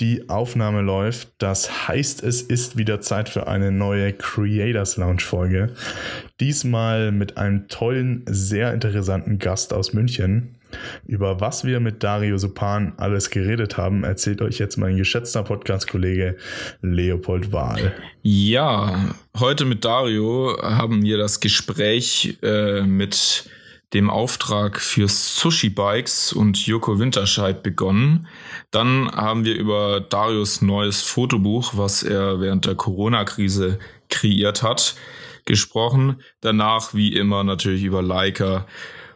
Die Aufnahme läuft. Das heißt, es ist wieder Zeit für eine neue Creators Lounge Folge. Diesmal mit einem tollen, sehr interessanten Gast aus München. Über was wir mit Dario Supan alles geredet haben, erzählt euch jetzt mein geschätzter Podcast-Kollege Leopold Wahl. Ja, heute mit Dario haben wir das Gespräch äh, mit dem Auftrag für Sushi Bikes und Joko Winterscheid begonnen. Dann haben wir über Darius neues Fotobuch, was er während der Corona-Krise kreiert hat, gesprochen. Danach, wie immer, natürlich über Leica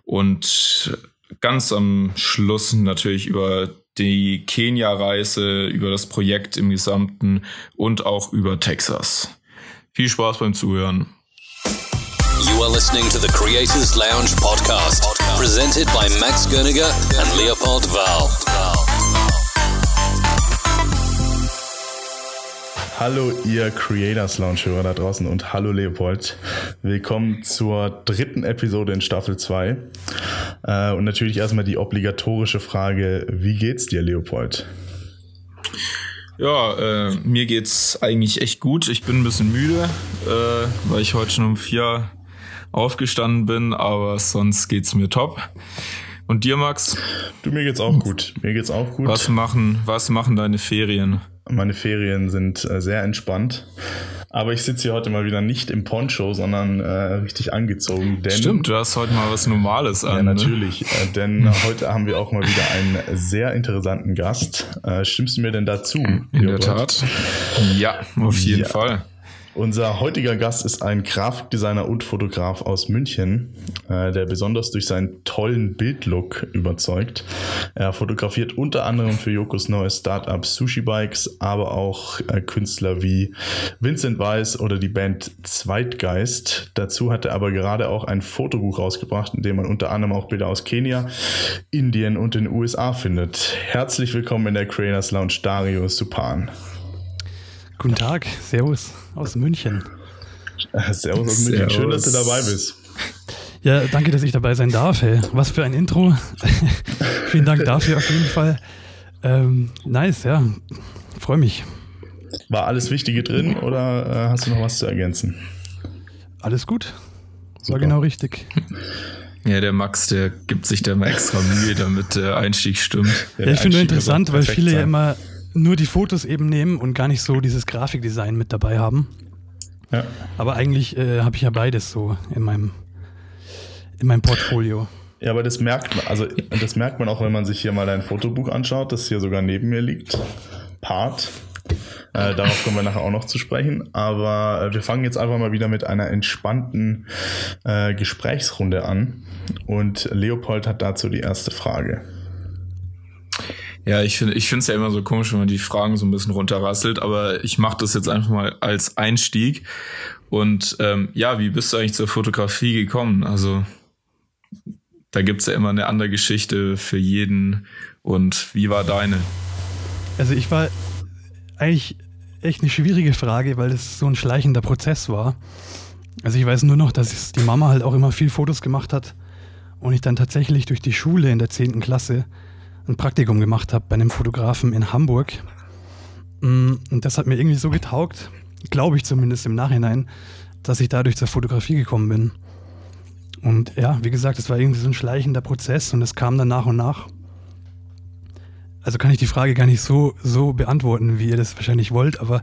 und ganz am Schluss natürlich über die Kenia-Reise, über das Projekt im Gesamten und auch über Texas. Viel Spaß beim Zuhören. You are listening to the Creators Lounge podcast, presented by Max Gerniger and Leopold Val. Hallo ihr Creators Lounge-Hörer da draußen und hallo Leopold. Willkommen zur dritten Episode in Staffel 2. Äh, und natürlich erstmal die obligatorische Frage, wie geht's dir Leopold? Ja, äh, mir geht's eigentlich echt gut. Ich bin ein bisschen müde, äh, weil ich heute schon um vier aufgestanden bin, aber sonst geht's mir top. Und dir, Max? Du, mir geht's auch gut. Mir geht's auch gut. Was machen, was machen deine Ferien? Meine Ferien sind äh, sehr entspannt. Aber ich sitze hier heute mal wieder nicht im Poncho, sondern äh, richtig angezogen. Denn, Stimmt, du hast heute mal was Normales an. Ja, ne? natürlich. Ne? Äh, denn heute haben wir auch mal wieder einen sehr interessanten Gast. Äh, stimmst du mir denn dazu? In Leopold? der Tat. Ja, auf jeden ja. Fall. Unser heutiger Gast ist ein Grafikdesigner und Fotograf aus München, äh, der besonders durch seinen tollen Bildlook überzeugt. Er fotografiert unter anderem für Jokos neues Startup Sushi Bikes, aber auch äh, Künstler wie Vincent Weiss oder die Band Zweitgeist. Dazu hat er aber gerade auch ein Fotobuch rausgebracht, in dem man unter anderem auch Bilder aus Kenia, Indien und den USA findet. Herzlich willkommen in der Creators Lounge Dario Supan. Guten Tag, Servus aus München. Servus aus München, schön, dass du dabei bist. Ja, danke, dass ich dabei sein darf. Hey. Was für ein Intro. Vielen Dank dafür auf jeden Fall. Ähm, nice, ja. Freue mich. War alles Wichtige drin oder äh, hast du noch was zu ergänzen? Alles gut. Super. War genau richtig. Ja, der Max, der gibt sich da mal extra Mühe, damit der Einstieg stimmt. Ja, ich finde interessant, weil viele sein. ja immer nur die Fotos eben nehmen und gar nicht so dieses Grafikdesign mit dabei haben. Ja. Aber eigentlich äh, habe ich ja beides so in meinem, in meinem Portfolio. Ja, aber das merkt man, also das merkt man auch, wenn man sich hier mal dein Fotobuch anschaut, das hier sogar neben mir liegt. Part. Äh, darauf kommen wir nachher auch noch zu sprechen. Aber äh, wir fangen jetzt einfach mal wieder mit einer entspannten äh, Gesprächsrunde an. Und Leopold hat dazu die erste Frage. Ja, ich finde ich es ja immer so komisch, wenn man die Fragen so ein bisschen runterrasselt, aber ich mache das jetzt einfach mal als Einstieg. Und ähm, ja, wie bist du eigentlich zur Fotografie gekommen? Also da gibt's ja immer eine andere Geschichte für jeden. Und wie war deine? Also ich war eigentlich echt eine schwierige Frage, weil es so ein schleichender Prozess war. Also ich weiß nur noch, dass die Mama halt auch immer viel Fotos gemacht hat und ich dann tatsächlich durch die Schule in der 10. Klasse ein Praktikum gemacht habe bei einem Fotografen in Hamburg. Mm, und das hat mir irgendwie so getaugt, glaube ich zumindest im Nachhinein, dass ich dadurch zur Fotografie gekommen bin. Und ja, wie gesagt, es war irgendwie so ein schleichender Prozess und es kam dann nach und nach. Also kann ich die Frage gar nicht so, so beantworten, wie ihr das wahrscheinlich wollt, aber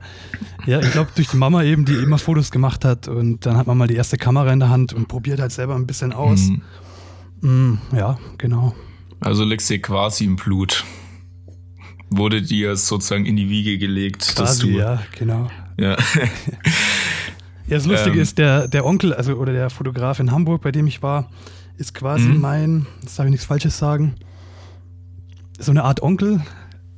ja, ich glaube, durch die Mama eben, die immer Fotos gemacht hat und dann hat man mal die erste Kamera in der Hand und probiert halt selber ein bisschen aus. Mhm. Mm, ja, genau. Also liegst dir quasi im Blut. Wurde dir sozusagen in die Wiege gelegt, quasi, dass du. Ja, genau. Ja. ja, das Lustige ähm, ist, der, der Onkel, also oder der Fotograf in Hamburg, bei dem ich war, ist quasi mhm. mein, das darf ich nichts Falsches sagen, so eine Art Onkel,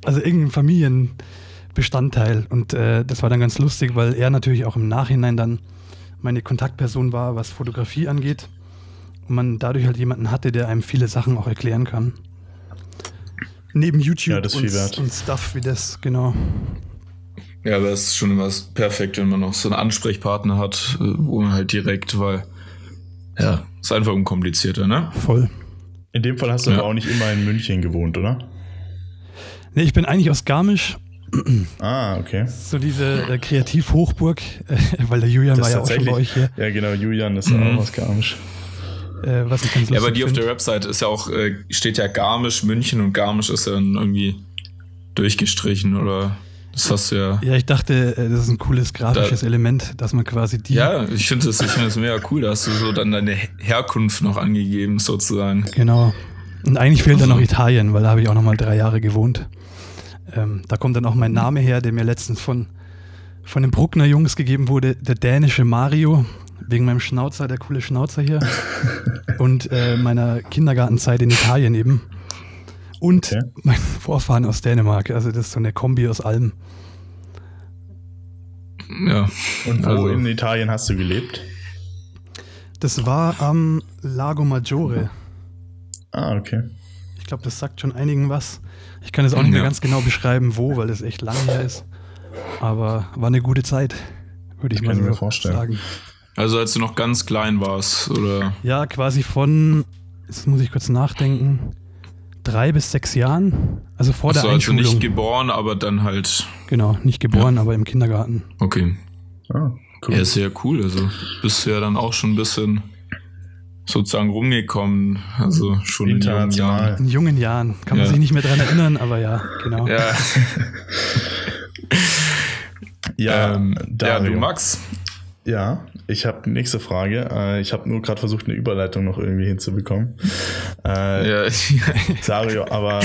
also irgendein Familienbestandteil. Und äh, das war dann ganz lustig, weil er natürlich auch im Nachhinein dann meine Kontaktperson war, was Fotografie angeht man dadurch halt jemanden hatte, der einem viele Sachen auch erklären kann. Neben YouTube ja, und, und Stuff wie das, genau. Ja, aber es ist schon immer perfekt, wenn man noch so einen Ansprechpartner hat, äh, wo man halt direkt, weil ja, ist einfach unkomplizierter, ne? Voll. In dem Fall hast du ja. aber auch nicht immer in München gewohnt, oder? Nee, ich bin eigentlich aus Garmisch, Ah, okay. So diese äh, Kreativhochburg, äh, weil der Julian Das war ja auch schon bei euch hier. Ja, genau, Julian ist Mhm. auch aus Garmisch. Äh, was ich ganz Ja, bei lustig dir auf der find. Website ist ja auch, äh, steht ja Garmisch, München und Garmisch ist ja dann irgendwie durchgestrichen oder das hast du ja. Ja, ich dachte, äh, das ist ein cooles grafisches Da- Element, dass man quasi die. Ja, ich finde das, ich finde das mega cool. Da hast du so dann deine Herkunft noch angegeben, sozusagen. Genau. Und eigentlich fehlt dann Also- noch Italien, weil da habe ich auch noch mal drei Jahre gewohnt. Ähm, da kommt dann auch mein Name her, der mir letztens von, von den Bruckner Jungs gegeben wurde, der dänische Mario, wegen meinem Schnauzer, der coole Schnauzer hier. und äh, meiner Kindergartenzeit in Italien eben. Und Okay. mein Vorfahren aus Dänemark. Also das ist so eine Kombi aus allem. Ja. Und wo Also- in Italien hast du gelebt? Das war am Lago Maggiore. Ah, okay. Ich glaube, das sagt schon einigen was. Ich kann es auch nicht mehr Ja. ganz genau beschreiben, wo, weil es echt lange her ist. Aber war eine gute Zeit, würde ich Das mal kann ich so mir vorstellen. sagen. Also als du noch ganz klein warst, oder? Ja, quasi von, jetzt muss ich kurz nachdenken, drei bis sechs Jahren. Also vor Achso, der also Einschulung. nicht geboren, aber dann halt. genau, nicht geboren, aber im Kindergarten. Okay. Ah, cool. Ja, ist ja cool. Also bist du ja dann auch schon ein bisschen sozusagen rumgekommen. Also schon in jungen. Jahren. In jungen Jahren. Kann man Ja. sich nicht mehr dran erinnern, aber ja, genau. Ja, Ja, ähm, ja, du Max. Ja, ich habe nächste Frage. Äh, ich habe nur gerade versucht, eine Überleitung noch irgendwie hinzubekommen. Äh, Ja, Dario, aber äh,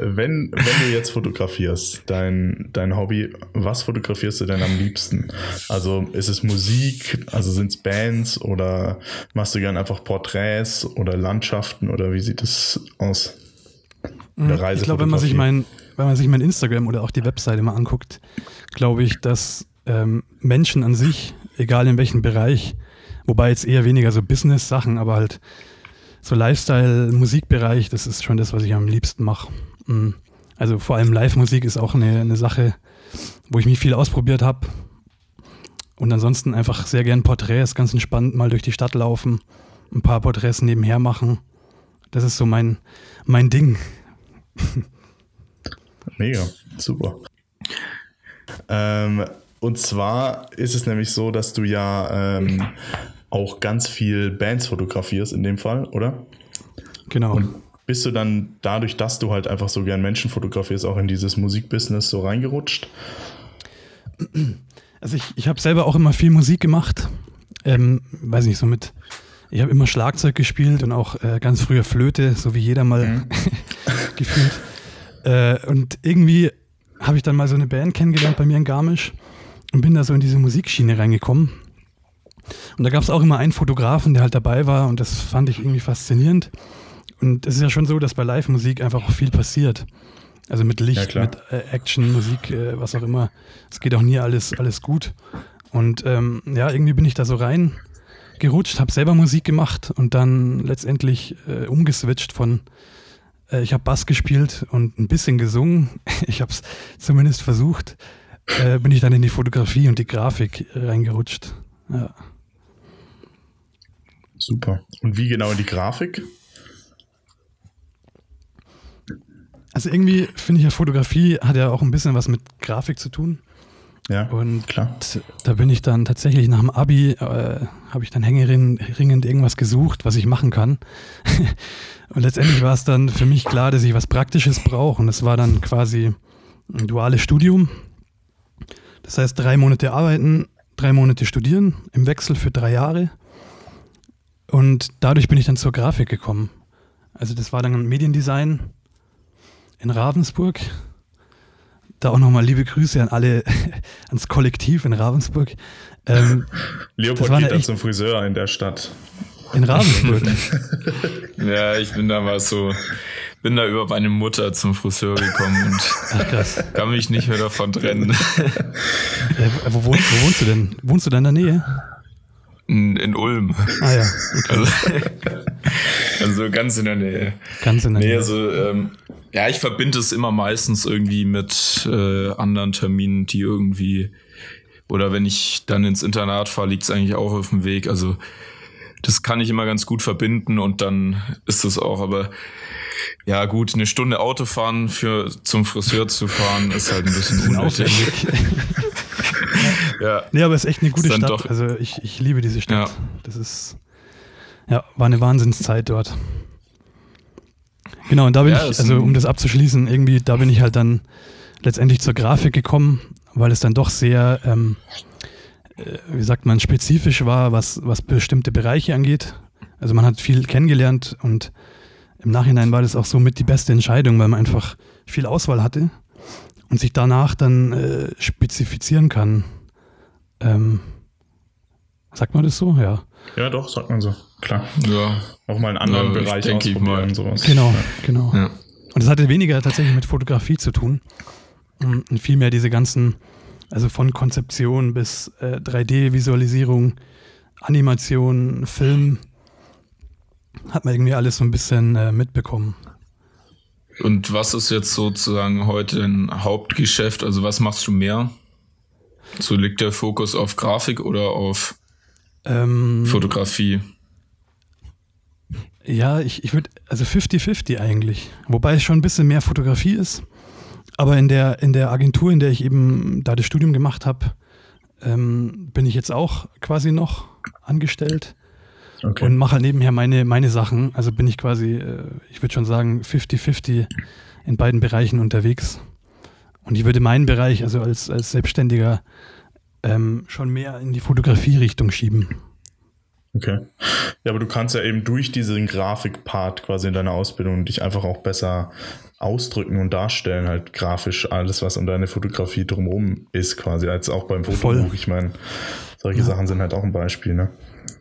wenn, wenn du jetzt fotografierst, dein, dein Hobby, was fotografierst du denn am liebsten? Also ist es Musik, also sind es Bands oder machst du gern einfach Porträts oder Landschaften oder wie sieht das aus? Oder Ich glaube, wenn man sich mein, wenn man sich mein Instagram oder auch die Webseite mal anguckt, glaube ich, dass ähm, Menschen an sich, egal in welchem Bereich, wobei jetzt eher weniger so Business-Sachen, aber halt so Lifestyle, Musikbereich, das ist schon das, was ich am liebsten mache. Mm. Also vor allem Live-Musik ist auch eine, eine Sache, wo ich mich viel ausprobiert habe. Und ansonsten einfach sehr gern Porträts, ganz entspannt mal durch die Stadt laufen, ein paar Porträts nebenher machen. Das ist so mein, mein Ding. Mega, super. Ähm, und zwar ist es nämlich so, dass du ja ähm, auch ganz viel Bands fotografierst in dem Fall, oder? Genau. Und bist du dann dadurch, dass du halt einfach so gern Menschen fotografierst, auch in dieses Musikbusiness so reingerutscht? Also ich, ich habe selber auch immer viel Musik gemacht. Ähm, weiß nicht, so mit, ich habe immer Schlagzeug gespielt und auch äh, ganz früher Flöte, so wie jeder mal gefühlt. Äh, und irgendwie habe ich dann mal so eine Band kennengelernt bei mir in Garmisch und bin da so in diese Musikschiene reingekommen. Und da gab es auch immer einen Fotografen, der halt dabei war und das fand ich irgendwie faszinierend. Und es ist ja schon so, dass bei Live-Musik einfach auch viel passiert. Also mit Ja, Licht, klar. mit äh, Action, Musik, äh, was auch immer. Es geht auch nie alles, alles gut. Und ähm, ja, irgendwie bin ich da so rein gerutscht, habe selber Musik gemacht und dann letztendlich äh, umgeswitcht von, äh, ich habe Bass gespielt und ein bisschen gesungen. Ich habe es zumindest versucht. Äh, bin ich dann in die Fotografie und die Grafik reingerutscht. Ja. Super. Und wie genau in die Grafik? Also irgendwie finde ich ja Fotografie hat ja auch ein bisschen was mit Grafik zu tun. Ja, Und klar. da bin ich dann tatsächlich nach dem Abi, äh, habe ich dann hängeringend irgendwas gesucht, was ich machen kann. und letztendlich war es dann für mich klar, dass ich was Praktisches brauche. Und es war dann quasi ein duales Studium. Das heißt, drei Monate arbeiten, drei Monate studieren, im Wechsel für drei Jahre. Und dadurch bin ich dann zur Grafik gekommen. Also das war dann Mediendesign in Ravensburg. Da auch nochmal liebe Grüße an alle, ans Kollektiv in Ravensburg. Ähm, Leopold geht dann zum Friseur in der Stadt. in Ravensburg. Ja, ich bin da mal so, bin da über meine Mutter zum Friseur gekommen und Ach kann mich nicht mehr davon trennen. Äh, wo, wohnst, wo wohnst du denn? Wohnst du da in der Nähe? In, in Ulm. Ah ja, Also, also ganz in der Nähe. ganz in der Nee, Nähe. also, ähm, ja, ich verbinde es immer meistens irgendwie mit äh, anderen Terminen, die irgendwie, oder wenn ich dann ins Internat fahre, liegt es eigentlich auch auf dem Weg. Also, das kann ich immer ganz gut verbinden und dann ist es auch, aber Ja, gut, eine Stunde Autofahren für zum Friseur zu fahren ist halt ein bisschen unnötig. ja. Nee, aber es ist echt eine gute Stadt. Doch, also ich, ich liebe diese Stadt. Ja. Das ist, ja, war eine Wahnsinnszeit dort. Genau, und da bin ja, ich, also um das abzuschließen, irgendwie, da bin ich halt dann letztendlich zur Grafik gekommen, weil es dann doch sehr, ähm, äh, wie sagt man, spezifisch war, was, was bestimmte Bereiche angeht. Also man hat viel kennengelernt und im Nachhinein war das auch so mit die beste Entscheidung, weil man einfach viel Auswahl hatte und sich danach dann äh, spezifizieren kann. Ähm, sagt man das so? Ja. Ja, doch, sagt man so. Klar. Ja. Auch mal einen anderen ja, Bereich ausprobieren und sowas. Genau, ja. genau. Ja. Und das hatte weniger tatsächlich mit Fotografie zu tun. Und vielmehr diese ganzen, also von Konzeption bis äh, 3D-Visualisierung, Animation, Film, hat man irgendwie alles so ein bisschen äh, mitbekommen. Und was ist jetzt sozusagen heute ein Hauptgeschäft? Also was machst du mehr? So liegt der Fokus auf Grafik oder auf ähm, Fotografie? Ja, ich, ich würde, also 50-50 eigentlich. Wobei es schon ein bisschen mehr Fotografie ist. Aber in der, in der Agentur, in der ich eben da das Studium gemacht habe, ähm, bin ich jetzt auch quasi noch angestellt okay. und mache halt nebenher meine, meine Sachen. Also bin ich quasi, äh, ich würde schon sagen, 50-50 in beiden Bereichen unterwegs. Und ich würde meinen Bereich, also als, als Selbstständiger, ähm, schon mehr in die Fotografie-Richtung schieben. Okay. Ja, aber du kannst ja eben durch diesen Grafikpart quasi in deiner Ausbildung dich einfach auch besser ausdrücken und darstellen, halt grafisch alles, was um deine Fotografie drumherum ist, quasi, als auch beim Fotobuch. Voll. Ich meine, solche ja. Sachen sind halt auch ein Beispiel, ne?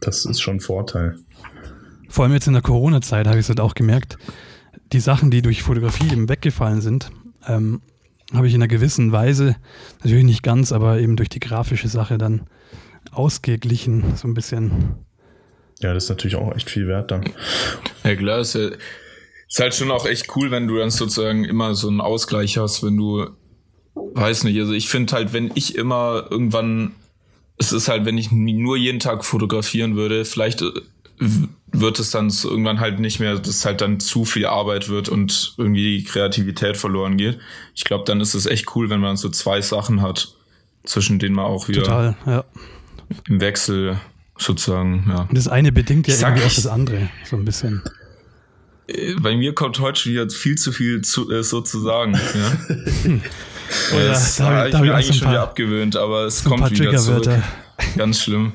Das ist schon ein Vorteil. Vor allem jetzt in der Corona-Zeit habe ich es halt auch gemerkt, die Sachen, die durch Fotografie eben weggefallen sind, ähm, habe ich in einer gewissen Weise, natürlich nicht ganz, aber eben durch die grafische Sache dann ausgeglichen, so ein bisschen. Ja, das ist natürlich auch echt viel wert dann. Ja, klar, ist, ja, ist halt schon auch echt cool, wenn du dann sozusagen immer so einen Ausgleich hast, wenn du, weiß nicht, also ich finde halt, wenn ich immer irgendwann, es ist halt, wenn ich nur jeden Tag fotografieren würde, vielleicht äh, wird es dann irgendwann halt nicht mehr, dass halt dann zu viel Arbeit wird und irgendwie die Kreativität verloren geht. Ich glaube, dann ist es echt cool, wenn man so zwei Sachen hat, zwischen denen man auch wieder Total, ja. im Wechsel sozusagen, ja. Das eine bedingt ja irgendwie auch das andere, so ein bisschen. Äh, bei mir kommt heute wieder viel zu viel zu, äh, sozusagen. Ja. oh ja, das da, ich mir eigentlich schon wieder abgewöhnt, aber es kommt wieder zurück. Ganz schlimm.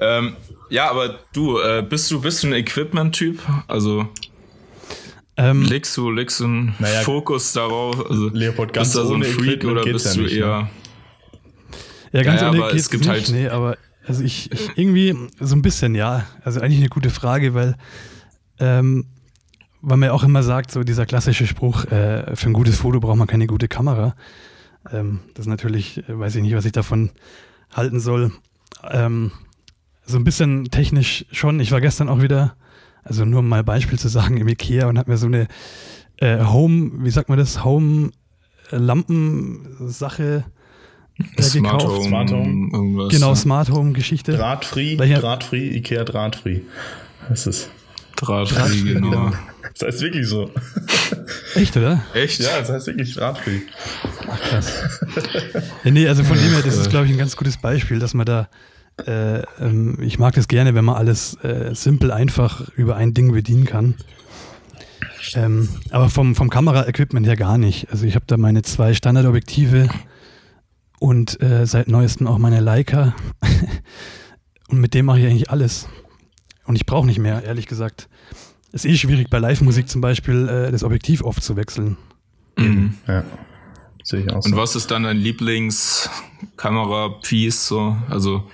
ähm, ja, aber du, äh, bist du bist du ein Equipment-Typ? Also ähm, legst du legst du einen naja, Fokus darauf? Also, Leopold, ganz bist du so ein Freak oder bist du eher? Ne? Ja, ganz ja, ohne aber es gibt nicht, halt nee, aber also ich, ich, irgendwie so ein bisschen ja. Also eigentlich eine gute Frage, weil ähm, weil man ja auch immer sagt, so dieser klassische Spruch, äh, für ein gutes Foto braucht man keine gute Kamera. Ähm, das ist natürlich, äh, weiß ich nicht, was ich davon halten soll. Ähm, so ein bisschen technisch schon. Ich war gestern auch wieder, also nur um mal ein Beispiel zu sagen, im Ikea und habe mir so eine äh, Home, wie sagt man das, Home-Lampen-Sache äh, Smart gekauft. Home, Smart Home. Genau. Smart Home-Geschichte. Drahtfree, Drahtfree, Ikea Drahtfree. Das ist Drahtfree, genau. Das heißt wirklich so. Echt, oder? Echt? Ja, das heißt wirklich Drahtfree. Ach, krass. ja, nee, also von dem her, das ist, glaube ich, ein ganz gutes Beispiel, dass man da, äh, ähm, ich mag das gerne, wenn man alles äh, simpel einfach über ein Ding bedienen kann. Ähm, aber vom, vom Kameraequipment her gar nicht. Also ich habe da meine zwei Standardobjektive und äh, seit neuestem auch meine Leica. und mit dem mache ich eigentlich alles. Und ich brauche nicht mehr, ehrlich gesagt. Ist eh schwierig bei Live-Musik zum Beispiel äh, das Objektiv oft zu wechseln. Mhm. Ja. Sehe ich auch so. Und was ist dann dein Lieblingskamera-Piece so? Also,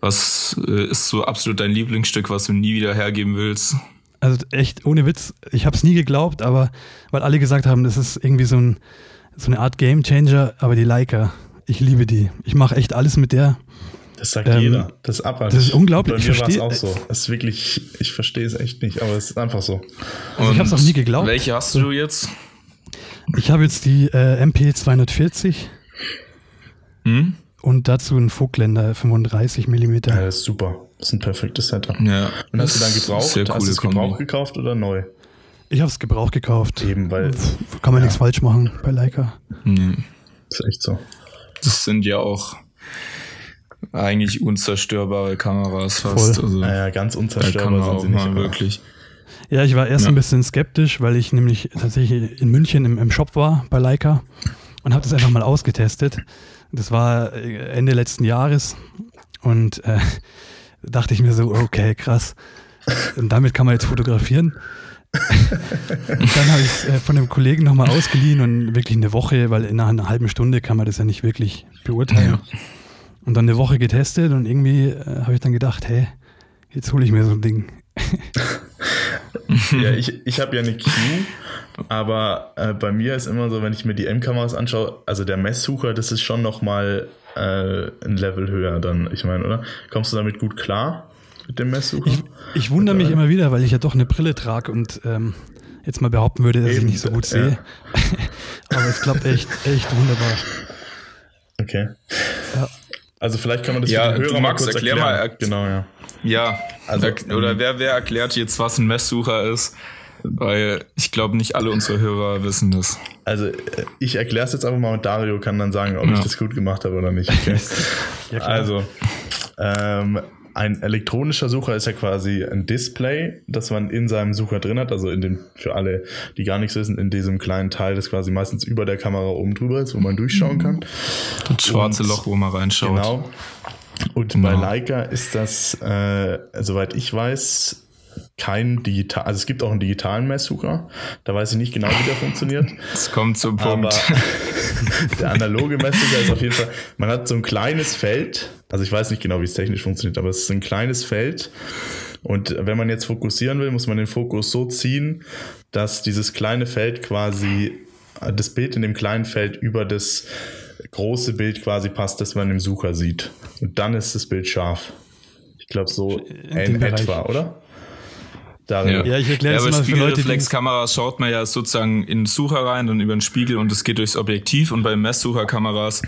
was äh, ist so absolut dein Lieblingsstück, was du nie wieder hergeben willst? Also echt, ohne Witz, ich habe es nie geglaubt, aber weil alle gesagt haben, das ist irgendwie so, ein, so eine Art Game Changer, aber die Leica, ich liebe die. Ich mache echt alles mit der. Das sagt ähm, jeder. Das ist abartig. Das ist unglaublich. Bei mir war es auch so. Es ist wirklich, ich verstehe es echt nicht, aber es ist einfach so. Also ich habe es auch nie geglaubt. Welche hast du jetzt? Ich habe jetzt die äh, MP 240 hm? und dazu einen Vogtländer 35 mm. Ja, das ist super. Das ist ein perfektes Setup. Ja. Und hast du dann gebraucht? Hast du es gebraucht gekauft oder neu? Ich habe es Gebrauch gekauft. Eben, weil. Kann man ja. nichts falsch machen bei Leica. Nee. ist echt so. Das sind ja auch eigentlich unzerstörbare Kameras fast. Voll. Also, ja, ganz unzerstörbar sind sie nicht. Mal wirklich. Ja, ich war erst ja. ein bisschen skeptisch, weil ich nämlich tatsächlich in München im, im Shop war bei Leica und habe das einfach mal ausgetestet. Das war Ende letzten Jahres und äh, dachte ich mir so, okay, krass. Und damit kann man jetzt fotografieren. dann habe ich es äh, von einem Kollegen nochmal ausgeliehen und wirklich eine Woche, weil nach einer halben Stunde kann man das ja nicht wirklich beurteilen. Ja. Und dann eine Woche getestet und irgendwie äh, habe ich dann gedacht, hey, jetzt hole ich mir so ein Ding. ja, ich, ich habe ja eine Q, aber äh, bei mir ist immer so, wenn ich mir die M-Kameras anschaue, also der Messsucher, das ist schon nochmal äh, ein Level höher dann, ich meine, oder? Kommst du damit gut klar? mit dem Messsucher. Ich, ich wundere mich immer wieder, weil ich ja doch eine Brille trage und ähm, jetzt mal behaupten würde, dass Eben, ich nicht so gut sehe. Ja. Aber es klappt echt, echt wunderbar. Okay. Ja. Also vielleicht kann man das ja, für die Hörer Max, mal kurz erklär erklären. Mal, genau, ja. Ja, also, oder ähm, wer, wer erklärt jetzt, was ein Messsucher ist? Weil ich glaube, nicht alle unsere Hörer wissen das. Also äh, ich erkläre es jetzt einfach mal und Dario kann dann sagen, ob ja. ich das gut gemacht habe oder nicht. Okay? ja, also, ähm, ein elektronischer Sucher ist ja quasi ein Display, das man in seinem Sucher drin hat. Also in dem, für alle, die gar nichts wissen, in diesem kleinen Teil, das quasi meistens über der Kamera oben drüber ist, wo man durchschauen kann. Das schwarze Und, Loch, wo man reinschaut. Genau. Und genau. bei Leica ist das, äh, soweit ich weiß, kein digital, also es gibt auch einen digitalen Messsucher. Da weiß ich nicht genau, wie der funktioniert. Es kommt zum Punkt. der analoge Messsucher ist auf jeden Fall, man hat so ein kleines Feld. Also ich weiß nicht genau, wie es technisch funktioniert, aber es ist ein kleines Feld. Und wenn man jetzt fokussieren will, muss man den Fokus so ziehen, dass dieses kleine Feld quasi, das Bild in dem kleinen Feld über das große Bild quasi passt, das man im Sucher sieht. Und dann ist das Bild scharf. Ich glaube so in, in etwa, oder? Darin. Ja. ja, ich erkläre ja, es mal für Leute. Spiegelreflexkameras schaut man ja sozusagen in den Sucher rein und über den Spiegel und es geht durchs Objektiv und bei Messsucherkameras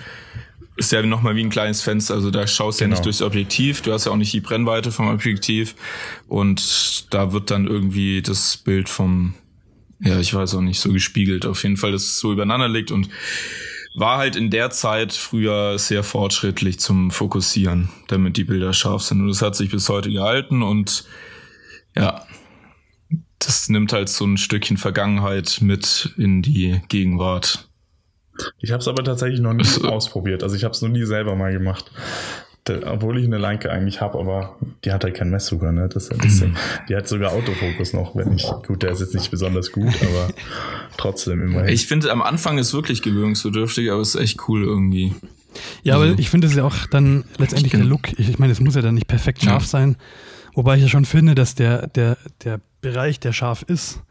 ist ja nochmal wie ein kleines Fenster, also da schaust du genau. ja nicht durchs Objektiv, du hast ja auch nicht die Brennweite vom Objektiv und da wird dann irgendwie das Bild vom, ja, ich weiß auch nicht, so gespiegelt. Auf jeden Fall, dass es so übereinander liegt und war halt in der Zeit früher sehr fortschrittlich zum Fokussieren, damit die Bilder scharf sind. Und das hat sich bis heute gehalten und ja, das nimmt halt so ein Stückchen Vergangenheit mit in die Gegenwart. Ich habe es aber tatsächlich noch nie ausprobiert. Also ich habe es noch nie selber mal gemacht. Obwohl ich eine Leica eigentlich habe, aber die hat halt keinen Messsucher, ne? Das ist mhm. die hat sogar Autofokus noch, wenn ich. Gut, der ist jetzt nicht besonders gut, aber trotzdem immerhin. Ich finde, am Anfang ist wirklich gewöhnungsbedürftig, aber es ist echt cool irgendwie. Ja, aber ich finde es ja auch dann letztendlich der Look. Ich, ich meine, es muss ja dann nicht perfekt scharf ja. sein. Wobei ich ja schon finde, dass der, der, der Bereich, der scharf ist,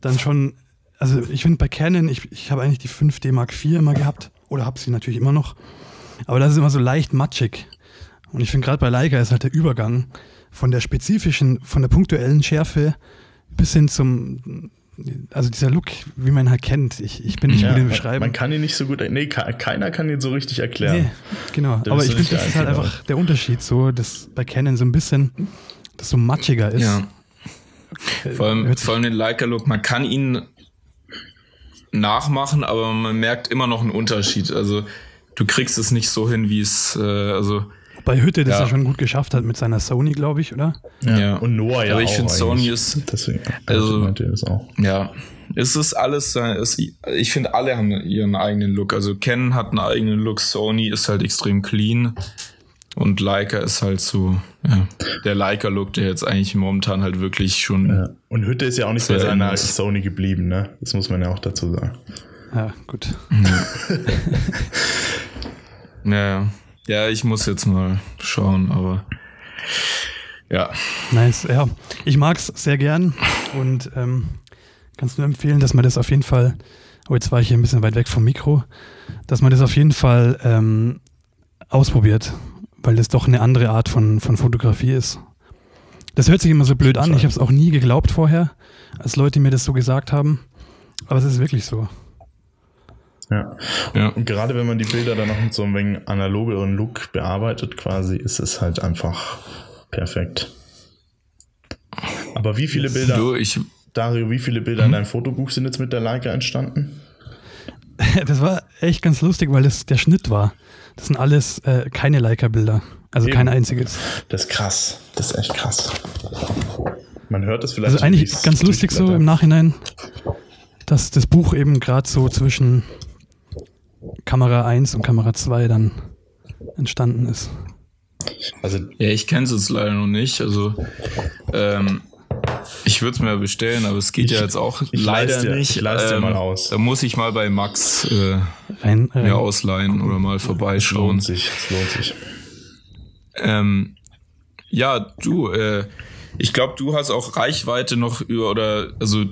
dann schon, also ich finde bei Canon, ich, ich habe eigentlich die 5D Mark IV immer gehabt oder habe sie natürlich immer noch, aber das ist immer so leicht matschig. Und ich finde gerade bei Leica ist halt der Übergang von der spezifischen, von der punktuellen Schärfe bis hin zum, also dieser Look, wie man ihn halt kennt. Ich, ich bin nicht ja, gut im Beschreiben. Man kann ihn nicht so gut, nee, keiner kann ihn so richtig erklären. Nee, genau. Aber ich finde, das ist halt einfach der Unterschied, so, dass bei Canon so ein bisschen das so matschiger ist. Ja. Vor allem, vor allem den Leica-Look, man kann ihn nachmachen, aber man merkt immer noch einen Unterschied. Also du kriegst es nicht so hin, wie es, äh, also bei Hütte das ja. er schon gut geschafft hat mit seiner Sony, glaube ich, oder? Ja. ja. Und Noah ja. Aber ich finde Sony ist. Deswegen, also, das auch. Ja. Es ist alles, es, ich finde, alle haben ihren eigenen Look. Also Ken hat einen eigenen Look, Sony ist halt extrem clean. Und Leica ist halt so, ja, der Leica-Look, der jetzt eigentlich momentan halt wirklich schon. Ja. Und Hütte ist ja auch nicht bei seiner ist. Sony geblieben, ne? Das muss man ja auch dazu sagen. Ja, gut. Ja. ja, ich muss jetzt mal schauen, aber ja. Nice, ja. Ich mag es sehr gern und ähm, kannst nur empfehlen, dass man das auf jeden Fall, oh, jetzt war ich hier ein bisschen weit weg vom Mikro, dass man das auf jeden Fall ähm, ausprobiert weil das doch eine andere Art von, von Fotografie ist. Das hört sich immer so blöd an. Ich habe es auch nie geglaubt vorher, als Leute mir das so gesagt haben. Aber es ist wirklich so. Ja. ja. Und gerade wenn man die Bilder dann noch mit so einem wenig analogeren Look bearbeitet, quasi, ist es halt einfach perfekt. Aber wie viele Bilder? Du, ich, Dario, wie viele Bilder mhm. in deinem Fotobuch sind jetzt mit der Leica entstanden? Das war echt ganz lustig, weil das der Schnitt war. Das sind alles äh, keine Leica-Bilder. Also Eben. kein einziges. Das ist krass. Das ist echt krass. Man hört das vielleicht. Also eigentlich ganz lustig so im Nachhinein, dass das Buch eben gerade so zwischen Kamera 1 und Kamera 2 dann entstanden ist. Also ja, ich kenne es jetzt leider noch nicht. Also ähm, ich würde es mir bestellen, aber es geht ich, ja jetzt auch leider dir, nicht. Ich leiste ähm, mal aus. Da muss ich mal bei Max äh, rein, rein. mir ausleihen oder mal vorbeischauen. Es lohnt sich, es lohnt sich. Ähm, ja, du, äh, ich glaube, du hast auch Reichweite noch über, oder, also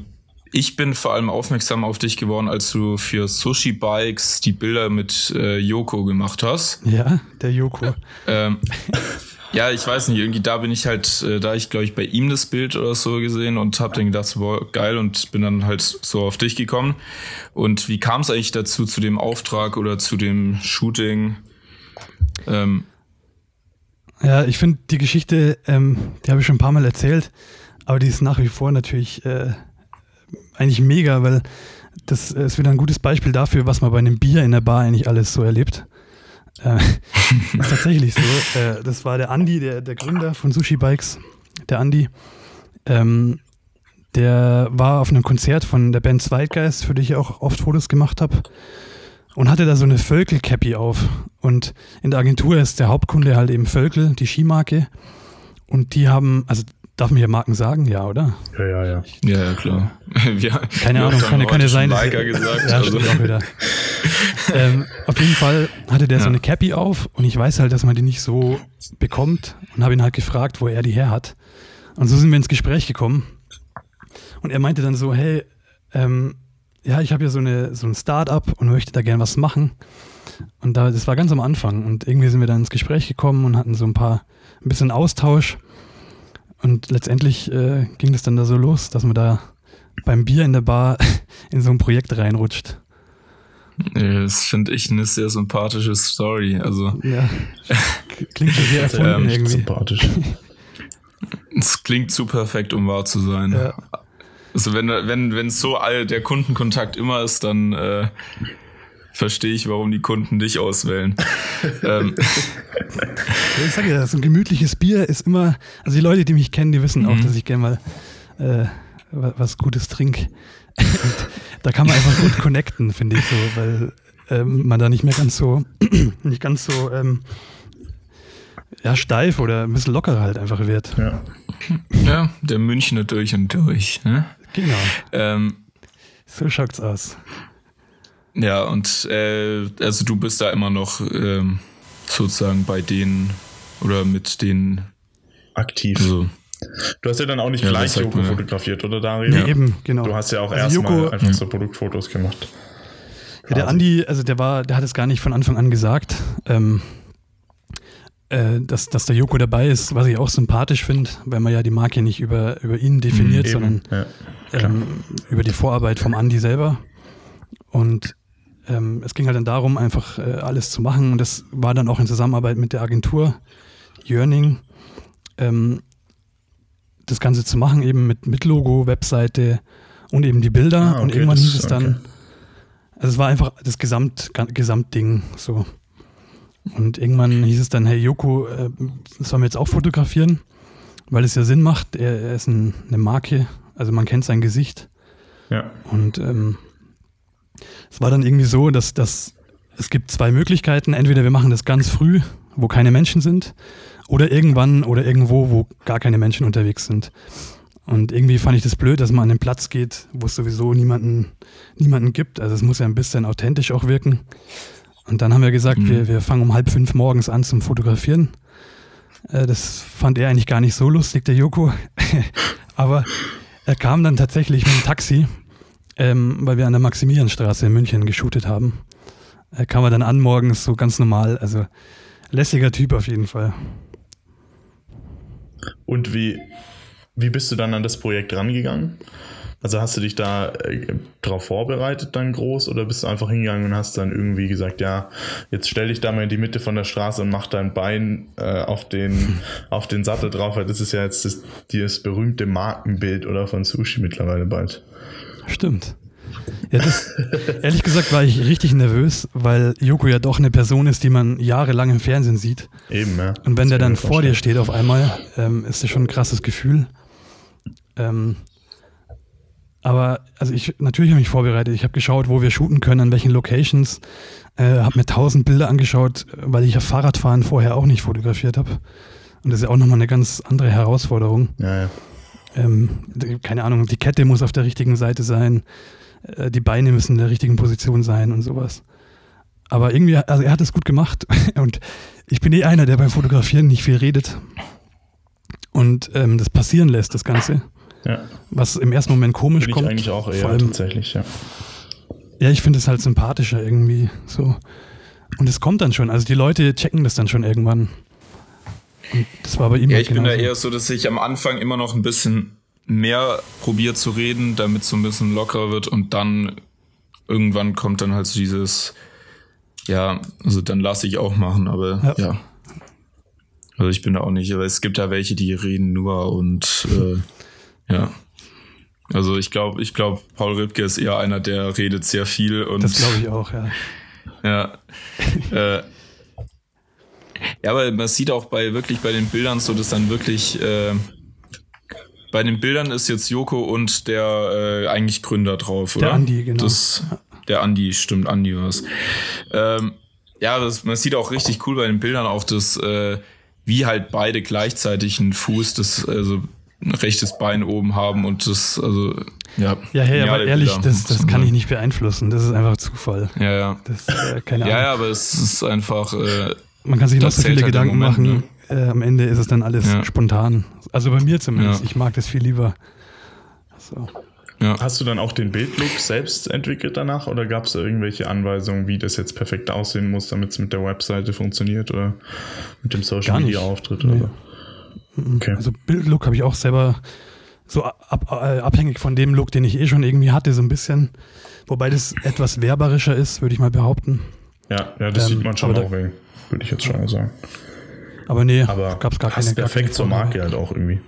ich bin vor allem aufmerksam auf dich geworden, als du für Sushi Bikes die Bilder mit äh, Yoko gemacht hast. Ja, der Yoko. Ähm, ja, ich weiß nicht, irgendwie da bin ich halt, äh, da ich glaube ich bei ihm das Bild oder so gesehen und habe dann gedacht, wow, geil und bin dann halt so auf dich gekommen. Und wie kam es eigentlich dazu, zu dem Auftrag oder zu dem Shooting? Ähm, ja, ich finde die Geschichte, ähm, die habe ich schon ein paar Mal erzählt, aber die ist nach wie vor natürlich äh, eigentlich mega, weil das ist wieder ein gutes Beispiel dafür, was man bei einem Bier in der Bar eigentlich alles so erlebt. Äh, ist tatsächlich so. Äh, das war der Andi, der, der Gründer von Sushi Bikes, der Andi. Ähm, der war auf einem Konzert von der Band Zweitgeist, für die ich auch oft Fotos gemacht habe und hatte da so eine Völkel-Cappy auf. Und in der Agentur ist der Hauptkunde halt eben Völkel, die Skimarke. Und die haben, also darf man hier Marken sagen? Ja, oder? Ja, ja, ja. Ja, ja klar. Wir, keine Ahnung, kann, kann ja sein. Dass, gesagt, ja, also. auch wieder. ähm, auf jeden Fall hatte der ja. so eine Cappy auf und ich weiß halt, dass man die nicht so bekommt und habe ihn halt gefragt, wo er die her hat. Und so sind wir ins Gespräch gekommen. Und er meinte dann so, hey, ähm, ja, ich habe ja so, eine, so ein Start-up und möchte da gern was machen. Und da, das war ganz am Anfang. Und irgendwie sind wir dann ins Gespräch gekommen und hatten so ein paar, ein bisschen Austausch. Und letztendlich äh, ging das dann da so los, dass man da beim Bier in der Bar in so ein Projekt reinrutscht. Das finde ich eine sehr sympathische Story. Also ja, klingt schon sehr erfunden irgendwie. Sympathisch. Es klingt zu perfekt, um wahr zu sein. Ja. Also wenn wenn wenn so all der Kundenkontakt immer ist, dann äh, verstehe ich, warum die Kunden dich auswählen. ähm. Ich sage ja, so ein gemütliches Bier ist immer, also die Leute, die mich kennen, die wissen auch, mhm. dass ich gerne mal äh, was Gutes trinke. da kann man einfach gut connecten, finde ich so, weil ähm, man da nicht mehr ganz so, nicht ganz so ähm, ja, steif oder ein bisschen lockerer halt einfach wird. Ja, ja der Münchner durch und durch. Ne? Genau. Ähm, so schaut's aus. Ja, und äh, also du bist da immer noch ähm, sozusagen bei denen oder mit denen aktiv. Also, du hast ja dann auch nicht ja, gleich Joko man, fotografiert, oder Dario? Ja. eben, genau. Du hast ja auch also erstmal einfach ja. so Produktfotos gemacht. Ja, der Andi, also der war, der hat es gar nicht von Anfang an gesagt, ähm, äh, dass, dass der Joko dabei ist, was ich auch sympathisch finde, weil man ja die Marke nicht über, über ihn definiert, mhm, sondern ähm, über die Vorarbeit vom Andi selber. Und ähm, es ging halt dann darum, einfach äh, alles zu machen. Und das war dann auch in Zusammenarbeit mit der Agentur Yearning, ähm, das Ganze zu machen, eben mit, mit Logo, Webseite und eben die Bilder. Ah, okay, und irgendwann hieß es dann, okay. also es war einfach das Gesamt, Gesamtding so. Und irgendwann hieß es dann, hey Joko, äh, sollen wir jetzt auch fotografieren? Weil es ja Sinn macht, er, er ist ein, eine Marke, also man kennt sein Gesicht. Ja. Und ähm, es war dann irgendwie so, dass, dass es gibt zwei Möglichkeiten. Entweder wir machen das ganz früh, wo keine Menschen sind, oder irgendwann oder irgendwo, wo gar keine Menschen unterwegs sind. Und irgendwie fand ich das blöd, dass man an den Platz geht, wo es sowieso niemanden, niemanden gibt. Also es muss ja ein bisschen authentisch auch wirken. Und dann haben wir gesagt, mhm. wir, wir fangen um halb fünf morgens an zum Fotografieren. Äh, das fand er eigentlich gar nicht so lustig, der Joko. Aber er kam dann tatsächlich mit dem Taxi ähm, weil wir an der Maximilianstraße in München geshootet haben. Äh, kam er dann an morgens so ganz normal. Also lässiger Typ auf jeden Fall. Und wie, wie bist du dann an das Projekt rangegangen? Also hast du dich da äh, drauf vorbereitet dann groß oder bist du einfach hingegangen und hast dann irgendwie gesagt, ja, jetzt stell dich da mal in die Mitte von der Straße und mach dein Bein äh, auf, den, auf den Sattel drauf, weil das ist ja jetzt das, das berühmte Markenbild oder von Sushi mittlerweile bald. Stimmt. Ja, das, ehrlich gesagt war ich richtig nervös, weil Joko ja doch eine Person ist, die man jahrelang im Fernsehen sieht. Eben, ja. Und wenn der dann vor dir steht auf einmal, ähm, ist das schon ein krasses Gefühl. Ähm, aber also ich natürlich habe mich vorbereitet. Ich habe geschaut, wo wir shooten können, an welchen Locations. Äh, habe mir tausend Bilder angeschaut, weil ich ja Fahrradfahren vorher auch nicht fotografiert habe. Und das ist ja auch nochmal eine ganz andere Herausforderung. Ja, ja. Ähm, keine Ahnung, die Kette muss auf der richtigen Seite sein, äh, die Beine müssen in der richtigen Position sein und sowas. Aber irgendwie, also er hat es gut gemacht und ich bin eh einer, der beim Fotografieren nicht viel redet und ähm, das passieren lässt, das Ganze. Ja. Was im ersten Moment komisch Bin kommt. ich eigentlich auch eher vor allem, tatsächlich, ja. ja, ich finde es halt sympathischer irgendwie so. Und es kommt dann schon, also die Leute checken das dann schon irgendwann. Und das war bei ihm Ja, halt ich bin da genauso. eher so, dass ich am Anfang immer noch ein bisschen mehr probiere zu reden, damit es so ein bisschen lockerer wird und dann irgendwann kommt dann halt so dieses, ja, also dann lasse ich auch machen, aber Ja. ja. Also ich bin da auch nicht, aber es gibt ja welche, die reden nur und äh, ja. Also ich glaube, ich glaube, Paul Ripke ist eher einer, der redet sehr viel und Das glaube ich auch, ja. ja. äh, ja, aber man sieht auch bei wirklich bei den Bildern so, dass dann wirklich äh, bei den Bildern ist jetzt Joko und der äh, eigentlich Gründer drauf, oder? Der Andi, genau. Das, der Andi, stimmt, Andi war's. Ähm, ja, das, man sieht auch richtig cool bei den Bildern auch, dass äh, wie halt beide gleichzeitig einen Fuß, das also ein rechtes Bein oben haben und das also ja. Ja, hey, aber ehrlich, Bilder, das, das kann ich nicht beeinflussen. Das ist einfach Zufall. Ja, ja. Das, äh, keine Ahnung. Ja, ja, aber es ist einfach äh, Man kann sich noch Das so viele halt Gedanken Moment, machen. Äh, am Ende ist es dann alles Ja. spontan. Also bei mir zumindest. Ja. Ich mag das viel lieber. So. ja. Hast du dann auch den Bildlook selbst entwickelt danach oder gab es da irgendwelche Anweisungen, wie das jetzt perfekt aussehen muss, damit es mit der Webseite funktioniert oder mit dem Social. Media Auftritt Nee. so? Okay. Also Bildlook habe ich auch selber so ab, äh, abhängig von dem Look, den ich eh schon irgendwie hatte, so ein bisschen. Wobei das etwas werberischer ist, würde ich mal behaupten. ja, ja, das ähm, sieht man schon aber da- auch, irgendwie, würde ich jetzt schon mal sagen. Aber nee, Aber gab es gar keine passt gar perfekt keine zur Marke halt auch irgendwie.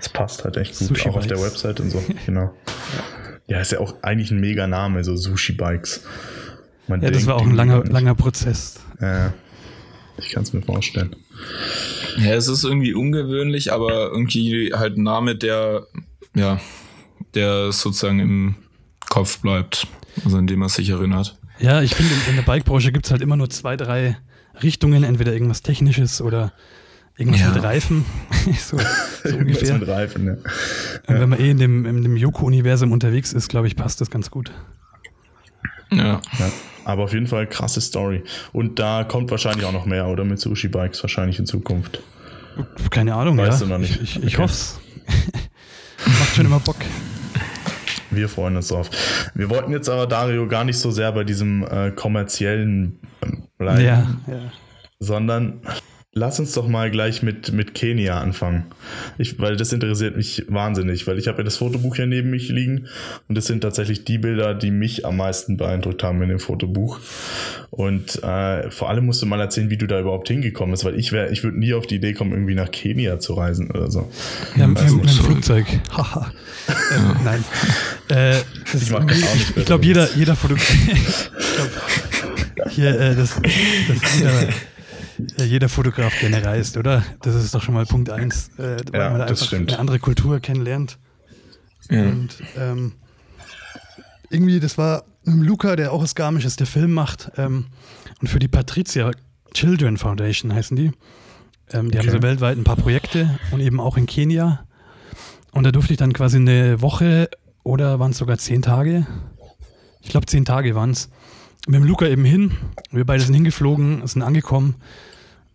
Es passt halt echt gut, Sushi auch auf der. Website und so. Genau. Ja, ist ja auch eigentlich ein mega Name, so Sushi Bikes. Man Ja, das denkt war auch ein langer, langer Prozess. Ja, ich kann es mir vorstellen. Ja, es ist irgendwie ungewöhnlich, aber irgendwie halt ein Name, der, ja, der sozusagen im Kopf bleibt, also an dem man sich erinnert. Ja, ich finde, in, in der Bike-Branche gibt es halt immer nur zwei, drei Richtungen. Entweder irgendwas Technisches oder irgendwas Ja. mit Reifen. so, so ungefähr. mit Reifen, ja. Wenn man eh in dem, in dem Yoko-Universum unterwegs ist, glaube ich, passt das ganz gut. Ja. ja. Aber auf jeden Fall krasse Story. Und da kommt wahrscheinlich auch noch mehr, oder? Mit Sushi Bikes wahrscheinlich in Zukunft. Keine Ahnung, Weißt ja. du noch nicht. Ich, ich, ich Okay. hoff's. Macht schon immer Bock. Wir freuen uns drauf. Wir wollten jetzt aber, Dario, gar nicht so sehr bei diesem äh, kommerziellen ähm, bleiben, Ja, ja. sondern lass uns doch mal gleich mit, mit Kenia anfangen. Ich, weil das interessiert mich wahnsinnig, weil ich habe ja das Fotobuch hier neben mich liegen und das sind tatsächlich die Bilder, die mich am meisten beeindruckt haben in dem Fotobuch. Und äh, vor allem musst du mal erzählen, wie du da überhaupt hingekommen bist, weil ich wäre, ich würde nie auf die Idee kommen, irgendwie nach Kenia zu reisen oder so. Ja, mit dem nicht. Flugzeug. Haha. ähm, nein. Äh, das, Ich mach das auch nicht ich, ich glaube, jeder, jeder Fotograf. hier, äh, das, das jeder, äh, jeder Fotograf gerne reist, oder? Das ist doch schon mal Punkt eins, äh, weil Ja, man einfach stimmt. eine andere Kultur kennenlernt. ja. Und ähm, irgendwie, das war mit Luca, der auch aus Garmisch ist, der Film macht. Ähm, und für die Patricia Children Foundation heißen die. Ähm, die haben Okay. so weltweit ein paar Projekte und eben auch in Kenia. Und da durfte ich dann quasi eine Woche oder waren es sogar zehn Tage? Ich glaube, zehn Tage waren es. Mit dem Luca eben hin. Wir beide sind hingeflogen, sind angekommen.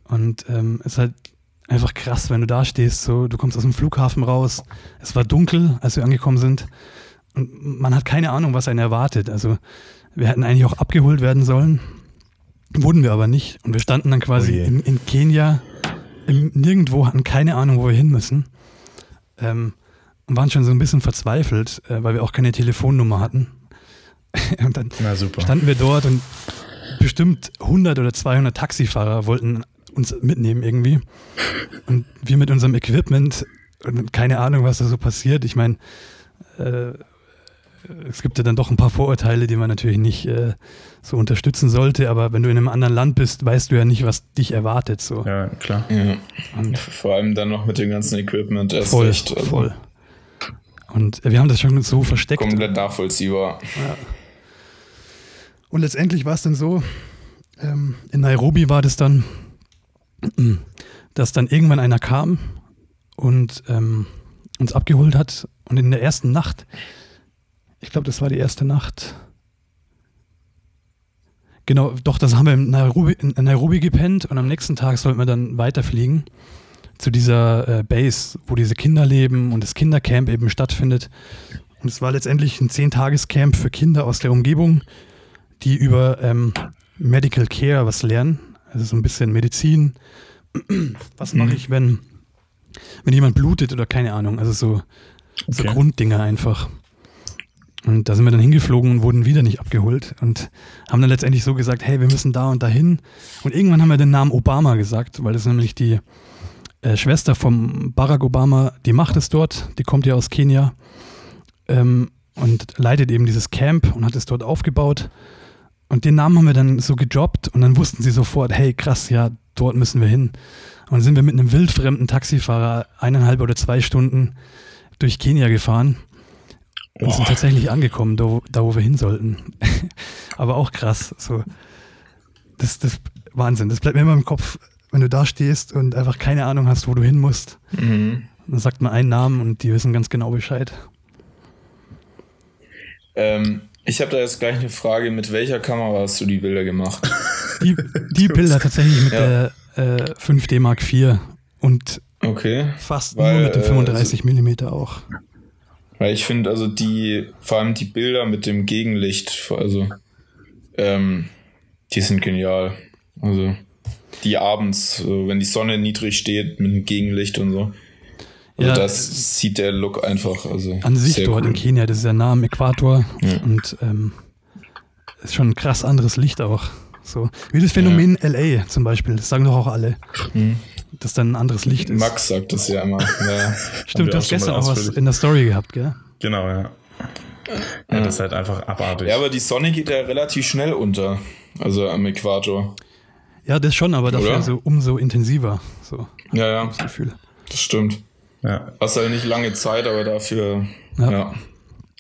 Und ähm, es ist halt einfach krass, wenn du da stehst. So, du kommst aus dem Flughafen raus. Es war dunkel, als wir angekommen sind. Und man hat keine Ahnung, was einen erwartet. Also wir hätten eigentlich auch abgeholt werden sollen. Wurden wir aber nicht. Und wir standen dann quasi Oh in, in Kenia im Nirgendwo, hatten keine Ahnung, wo wir hin müssen. Ähm, waren schon so ein bisschen verzweifelt, äh, weil wir auch keine Telefonnummer hatten. und dann Na super. standen wir dort und bestimmt 100 oder 200 Taxifahrer wollten uns mitnehmen irgendwie. Und wir mit unserem Equipment und keine Ahnung, was da so passiert. Ich meine, äh, es gibt ja dann doch ein paar Vorurteile, die man natürlich nicht äh, so unterstützen sollte, aber wenn du in einem anderen Land bist, weißt du ja nicht, was dich erwartet. So. Ja, klar. Ja. Und Vor allem dann noch mit dem ganzen Equipment erst voll, recht. Also voll. Und wir haben das schon so versteckt. Komplett nachvollziehbar. Und letztendlich war es dann so, ähm, in Nairobi war das dann, dass dann irgendwann einer kam und ähm, uns abgeholt hat. Und in der ersten Nacht, ich glaube, das war die erste Nacht. Genau, doch, das haben wir in Nairobi, in Nairobi gepennt und am nächsten Tag sollten wir dann weiterfliegen zu dieser äh, Base, wo diese Kinder leben und das Kindercamp eben stattfindet. Und es war letztendlich ein Zehntagescamp für Kinder aus der Umgebung, die über ähm, Medical Care was lernen. Also so ein bisschen Medizin. Was mache ich, wenn, wenn jemand blutet oder keine Ahnung. Also so, so Okay. Grunddinger einfach. Und da sind wir dann hingeflogen und wurden wieder nicht abgeholt und haben dann letztendlich so gesagt, hey, wir müssen da und dahin. Und irgendwann haben wir den Namen Obama gesagt, weil das nämlich die äh, Schwester vom Barack Obama, die macht es dort, die kommt ja aus Kenia ähm, und leitet eben dieses Camp und hat es dort aufgebaut. Und den Namen haben wir dann so gedroppt und dann wussten sie sofort, hey krass, ja, dort müssen wir hin. Und dann sind wir mit einem wildfremden Taxifahrer eineinhalb oder zwei Stunden durch Kenia gefahren und sind tatsächlich angekommen, da wo, da wo wir hin sollten. Aber auch krass. So. Das, das Wahnsinn. Das bleibt mir immer im Kopf, wenn du da stehst und einfach keine Ahnung hast, wo du hin musst. Mhm. Dann sagt man einen Namen und die wissen ganz genau Bescheid. Ähm, ich habe da jetzt gleich eine Frage, mit welcher Kamera hast du die Bilder gemacht? Die, die Bilder tatsächlich mit Ja. der äh, 5D Mark IV und Okay. fast Weil, nur mit dem äh, 35 mm auch. Weil ich finde, also die, vor allem die Bilder mit dem Gegenlicht, also, ähm, die sind genial. Also, die abends, so, wenn die Sonne niedrig steht, mit dem Gegenlicht und so. Also Ja, das sieht der Look einfach, also. An sich sehr dort cool. in Kenia, das ist ja nah am Äquator Ja. und ähm, ist schon ein krass anderes Licht auch. So. Wie das Phänomen LA zum Beispiel, das sagen doch auch alle, Mhm. dass dann ein anderes Licht ist. Max sagt das ja immer. Ja. Stimmt, du hast gestern auch was in der Story gehabt, gell? Genau, ja. Ja, das ist halt einfach abartig. ja, aber die Sonne geht ja relativ schnell unter. Also am Äquator. Ja, das schon, aber dafür Oder? so umso intensiver, so Ja, ja, das Gefühl. das stimmt. Ja. Hast halt nicht lange Zeit, aber dafür, Ja. ja.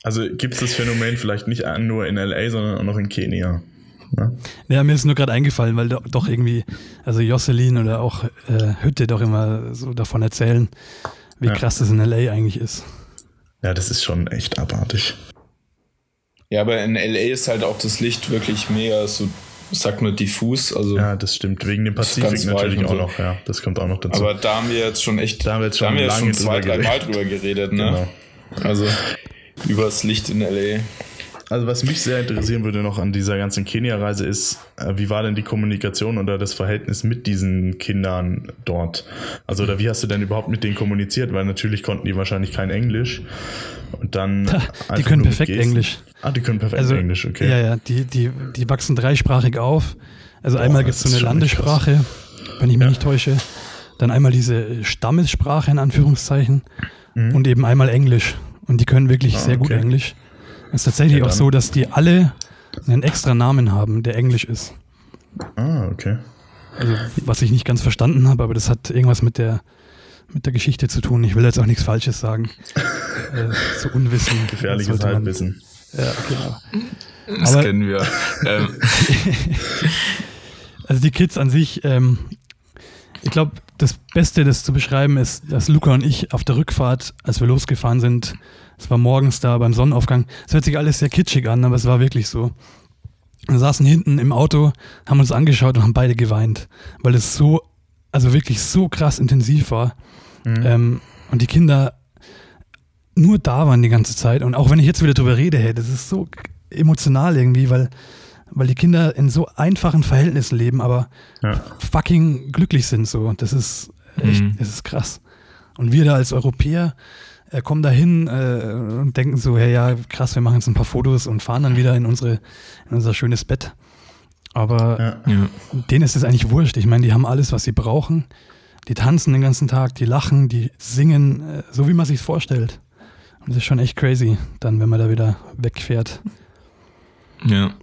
Also gibt es das Phänomen vielleicht nicht nur in LA, sondern auch noch in Kenia. Ne? Ja, mir ist nur gerade eingefallen, weil do- doch irgendwie, also Jocelyn oder auch äh, Hütte doch immer so davon erzählen, wie Ja. krass das in LA eigentlich ist. Ja, das ist schon echt abartig. Ja, aber in LA ist halt auch das Licht wirklich mega so, sagt man diffus, also. Ja, das stimmt. Wegen dem Pazifik natürlich auch so. noch, ja. Das kommt auch noch dazu. aber da haben wir jetzt schon echt, Da haben wir jetzt schon ja lange schon zwei, drei Mal drüber geredet, ne? Genau. Also übers Licht in LA. Also was mich sehr interessieren würde noch an dieser ganzen Kenia-Reise ist, äh, wie war denn die Kommunikation oder das Verhältnis mit diesen Kindern dort? Also oder wie hast du denn überhaupt mit denen kommuniziert? Weil natürlich konnten die wahrscheinlich kein Englisch. Und dann Die einfach können perfekt Gesten. Englisch. Ah, die können perfekt Also, Englisch, okay. Ja, ja, die, die, die wachsen dreisprachig auf. Also einmal gibt es so eine Landessprache, wenn ich mich Ja. nicht täusche. Dann einmal diese Stammessprache in Anführungszeichen und eben einmal Englisch. Und die können wirklich Mhm. Ah, sehr gut okay. Englisch. Es ist tatsächlich Ja, auch so, dass die alle einen extra Namen haben, der Englisch ist. Ah, okay. Also, was ich nicht ganz verstanden habe, aber das hat irgendwas mit der, mit der Geschichte zu tun. Ich will jetzt auch nichts Falsches sagen. äh, so Unwissen. Gefährliches sollte man- Halbwissen. Ja, genau. Das Aber- kennen wir. ähm, Also die Kids an sich, ähm, ich glaube, das Beste, das zu beschreiben ist, dass Luca und ich auf der Rückfahrt, als wir losgefahren sind, es war morgens da beim Sonnenaufgang, es hört sich alles sehr kitschig an, aber es war wirklich so. Wir saßen hinten im Auto, haben uns angeschaut und haben beide geweint, weil es so, also wirklich so krass intensiv war. Ähm, und die Kinder nur da waren die ganze Zeit. Und auch wenn ich jetzt wieder drüber rede, hey, das ist so emotional irgendwie, weil, weil die Kinder in so einfachen Verhältnissen leben, aber Ja. fucking glücklich sind so. Das ist echt, Mhm. das ist krass. Und wir da als Europäer äh, kommen da hin äh, und denken so, hey, ja, krass, wir machen jetzt ein paar Fotos und fahren dann wieder in, unsere, in unser schönes Bett. Aber Ja. denen ist es eigentlich wurscht. Ich meine, die haben alles, was sie brauchen. Die tanzen den ganzen Tag, die lachen, die singen, äh, so wie man sich vorstellt. Und das ist schon echt crazy, dann, wenn man da wieder wegfährt. Ja.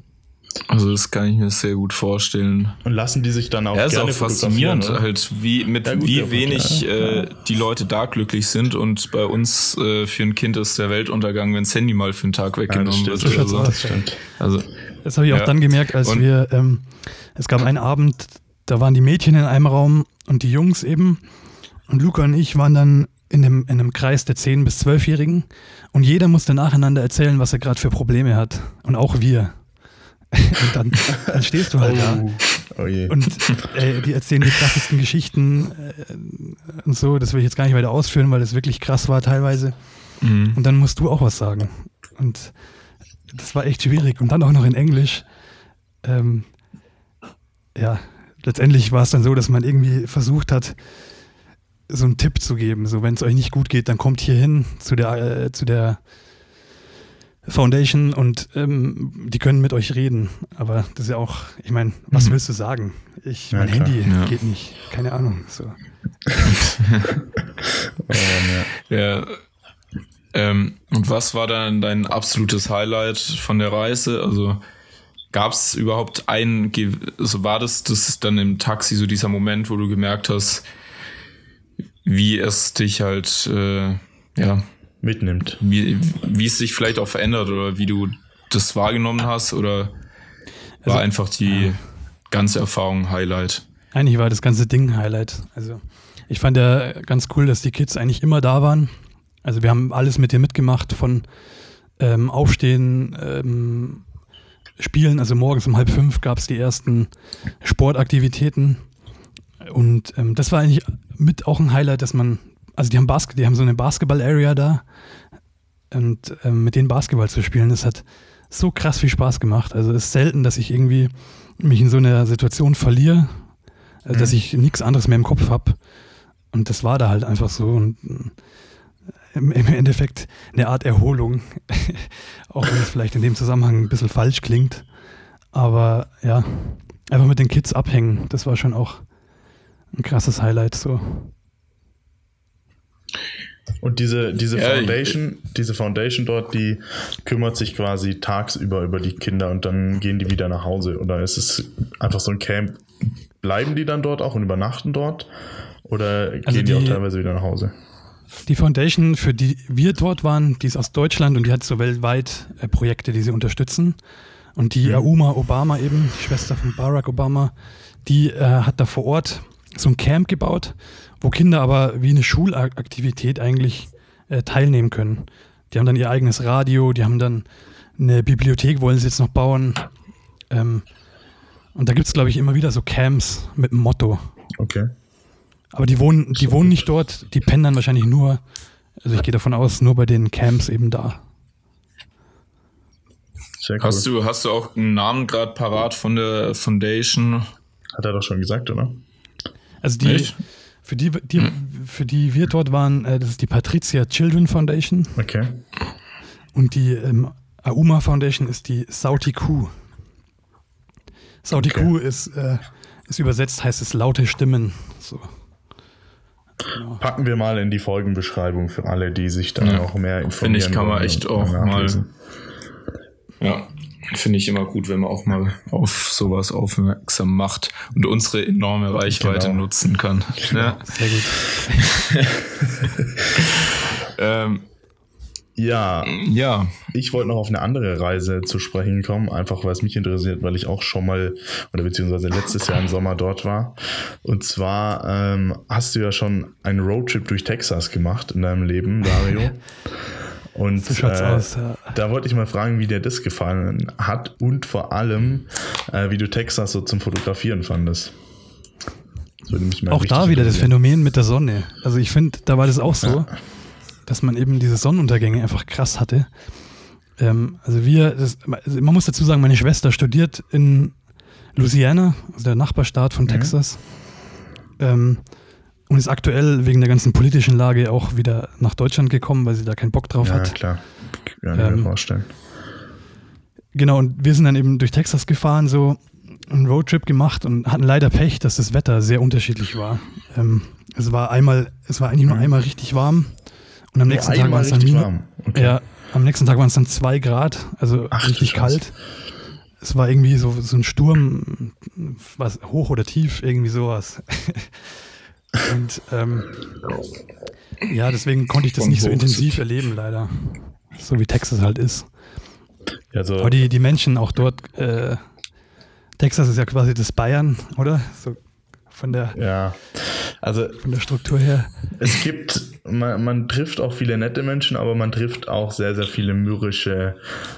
Also das kann ich mir sehr gut vorstellen. Und lassen die sich dann auch Ja, ist gerne auch faszinierend, oder? halt, wie, mit Ja, gut, wie ja, wenig ja, äh, die Leute da glücklich sind und bei uns äh, für ein Kind ist der Weltuntergang, wenn das Handy mal für einen Tag Ja, das weggenommen stimmt, wird. So oder schaut's so. aus. das. Also, Das habe ich auch Ja. dann gemerkt, als Und- wir, ähm, es gab einen Abend, da waren die Mädchen in einem Raum und die Jungs eben. Und Luca und ich waren dann in einem, in einem Kreis der 10- bis 12-Jährigen und jeder musste nacheinander erzählen, was er gerade für Probleme hat. Und auch wir. Und dann, dann stehst du halt da. Oh je. Und äh, die erzählen die krassesten Geschichten äh, und so. Das will ich jetzt gar nicht weiter ausführen, weil das wirklich krass war teilweise. mhm. Und dann musst du auch was sagen. Und das war echt schwierig. Und dann auch noch in Englisch. Ähm, ja, letztendlich war es dann so, dass man irgendwie versucht hat, so einen Tipp zu geben. So, wenn es euch nicht gut geht, dann kommt hier hin zu der, äh, zu der Foundation und ähm, die können mit euch reden. Aber das ist ja auch, ich meine, was Mhm. willst du sagen? Ich, Ja, mein klar. Handy Ja. geht nicht. Keine Ahnung. So. Oh, ja. Ja. Ähm, und was war dann dein absolutes Highlight von der Reise? Also gab es überhaupt ein, Ge- also war das, das ist dann im Taxi so dieser Moment, wo du gemerkt hast, wie es dich halt, äh, ja, Mitnimmt. wie, wie es sich vielleicht auch verändert oder wie du das wahrgenommen hast oder war Also- einfach die ganze Erfahrung Highlight? Eigentlich war das ganze Ding Highlight. Also ich fand ja ganz cool, dass die Kids eigentlich immer da waren. Also wir haben alles mit dir mitgemacht, von ähm, Aufstehen, ähm, Spielen. Also morgens um halb fünf gab es die ersten Sportaktivitäten. Und ähm, das war eigentlich mit auch ein Highlight, dass man, also die haben Basket, die haben so eine Basketball-Area da. Und ähm, mit denen Basketball zu spielen, das hat so krass viel Spaß gemacht. Also es ist selten, dass ich irgendwie mich in so einer Situation verliere, äh, dass ich nichts anderes mehr im Kopf habe. Und das war da halt einfach so. Und im, im Endeffekt eine Art Erholung. Auch wenn es vielleicht in dem Zusammenhang ein bisschen falsch klingt. Aber ja, einfach mit den Kids abhängen, das war schon auch ein krasses Highlight. So. Und diese, diese Ja, Foundation, diese Foundation dort, die kümmert sich quasi tagsüber über die Kinder und dann gehen die wieder nach Hause. Oder ist es einfach so ein Camp? Bleiben die dann dort auch und übernachten dort? Oder gehen Also die, auch die- teilweise wieder nach Hause? Die Foundation, für die wir dort waren, die ist aus Deutschland und die hat so weltweit äh, Projekte, die sie unterstützen. Und die Mhm. Auma Obama eben, die Schwester von Barack Obama, die äh, hat da vor Ort so ein Camp gebaut, wo Kinder aber wie eine Schulaktivität eigentlich äh, teilnehmen können. Die haben dann ihr eigenes Radio, die haben dann eine Bibliothek, wollen sie jetzt noch bauen. Ähm, und da gibt es, glaube ich, immer wieder so Camps mit einem Motto. Okay. Aber die wohnen, die wohnen nicht dort, die pennen dann wahrscheinlich nur, also ich gehe davon aus, nur bei den Camps eben da. Cool. Hast du, hast du auch einen Namen gerade parat von der Foundation? Hat er doch schon gesagt, oder? Also die, Echt? für die, die für die wir dort waren, äh, das ist die Patricia Children Foundation Okay. und die ähm, Auma Foundation ist die Sauti Kuh. Sauti Okay. Kuh ist, äh, ist übersetzt, heißt es laute Stimmen. So. Genau. Packen wir mal in die Folgenbeschreibung für alle, die sich da Ja. auch mehr informieren. Finde ich, kann man echt auch mal-. Ja, finde ich immer gut, wenn man auch mal auf sowas aufmerksam macht und unsere enorme Reichweite Genau. nutzen kann. Ja, Sehr gut. ähm, Ja, ja, ich wollte noch auf eine andere Reise zu sprechen kommen, einfach weil es mich interessiert, weil ich auch schon mal oder beziehungsweise letztes Jahr im Sommer dort war. Und zwar ähm, hast du ja schon einen Roadtrip durch Texas gemacht in deinem Leben, Dario. Und So äh, aus, ja. da wollte ich mal fragen, wie dir das gefallen hat und vor allem, äh, wie du Texas so zum Fotografieren fandest. Auch da wieder das. Phänomen mit der Sonne. Also ich finde, da war das auch so, dass man eben diese Sonnenuntergänge einfach krass hatte. Ähm, also wir, das, man muss dazu sagen, meine Schwester studiert in Louisiana, also der Nachbarstaat von Texas. Ähm, und ist aktuell wegen der ganzen politischen Lage auch wieder nach Deutschland gekommen, weil sie da keinen Bock drauf Ja, hat. klar. Kann ich mir Ähm, vorstellen. Genau, und wir sind dann eben durch Texas gefahren, so einen Roadtrip gemacht und hatten leider Pech, dass das Wetter sehr unterschiedlich war. Ähm, es war einmal, es war eigentlich nur einmal richtig warm und am nächsten Tag einmal waren es dann minus, warm. Okay. ja, am nächsten Tag waren es dann zwei Grad, also Ach, richtig kalt. Es war irgendwie so, so ein Sturm, was hoch oder tief, irgendwie sowas. und ähm, ja, deswegen konnte ich das nicht so intensiv erleben, leider. So wie Texas halt ist. Also, Aber die, die Menschen auch dort, äh, Texas ist ja quasi das Bayern, oder? So von der, ja. Also von der Struktur her. es gibt, man, man trifft auch viele nette Menschen, aber man trifft auch sehr, sehr viele mürrische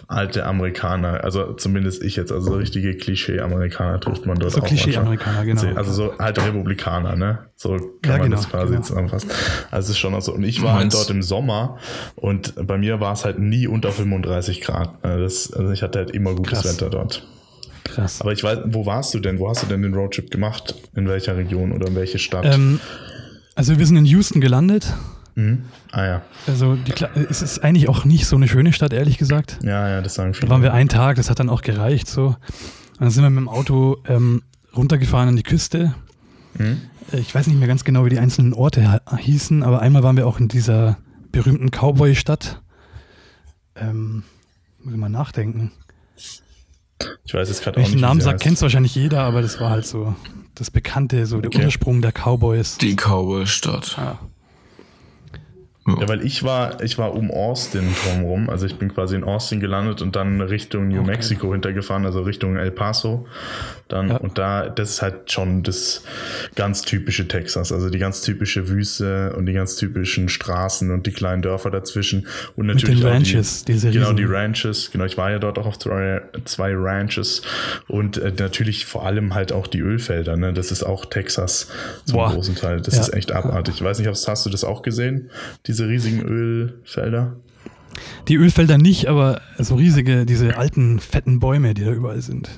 alte Amerikaner. Also zumindest ich jetzt, also so richtige Klischee-Amerikaner trifft man dort So auch. Klischee-Amerikaner, manchmal. genau. Also so alte Republikaner, ne? So kann Ja, man genau, das quasi genau. zusammenfassen. Also es ist schon auch so. Und ich war halt dort im Sommer und bei mir war es halt nie unter 35 Grad. Also Das, also ich hatte halt immer gutes Krass. Wetter dort. Krass. Aber ich weiß, wo warst du denn? Wo hast du denn den Roadtrip gemacht? In welcher Region oder in welche Stadt? Ähm, also wir sind in Houston gelandet. Mhm. Ah ja. Also die, Kla- es ist eigentlich auch nicht so eine schöne Stadt, ehrlich gesagt. Ja, ja, das sagen viele. Da waren wir einen Tag, das hat dann auch gereicht so. Und dann sind wir mit dem Auto ähm, runtergefahren an die Küste. Mhm. Äh, Ich weiß nicht mehr ganz genau, wie die einzelnen Orte hießen, aber einmal waren wir auch in dieser berühmten Cowboy-Stadt. Ähm, muss ich mal nachdenken. Ich weiß jetzt gerade Wenn auch ich nicht. den Namen heißt. kennt wahrscheinlich jeder, aber das war halt so das Bekannte, so der Okay. Ursprung der Cowboys. Die Cowboy-Stadt. Ja. Ja, weil ich war, ich war um Austin drumherum. Also ich bin quasi in Austin gelandet und dann Richtung New Okay. Mexico hintergefahren, also Richtung El Paso. Dann, Ja. und da, das ist halt schon das ganz typische Texas. Also die ganz typische Wüste und die ganz typischen Straßen und die kleinen Dörfer dazwischen. Und Mit natürlich den auch Ranches, die, diese Genau, die Ranches. Genau, ich war ja dort auch auf zwei, zwei Ranches. Und äh, natürlich vor allem halt auch die Ölfelder. Ne? Das ist auch Texas zum Boah. großen Teil. Das Ja. ist echt abartig. Ich weiß nicht, hast hast du das auch gesehen? Diese riesigen Ölfelder? Die Ölfelder nicht, aber so riesige, diese alten, fetten Bäume, die da überall sind.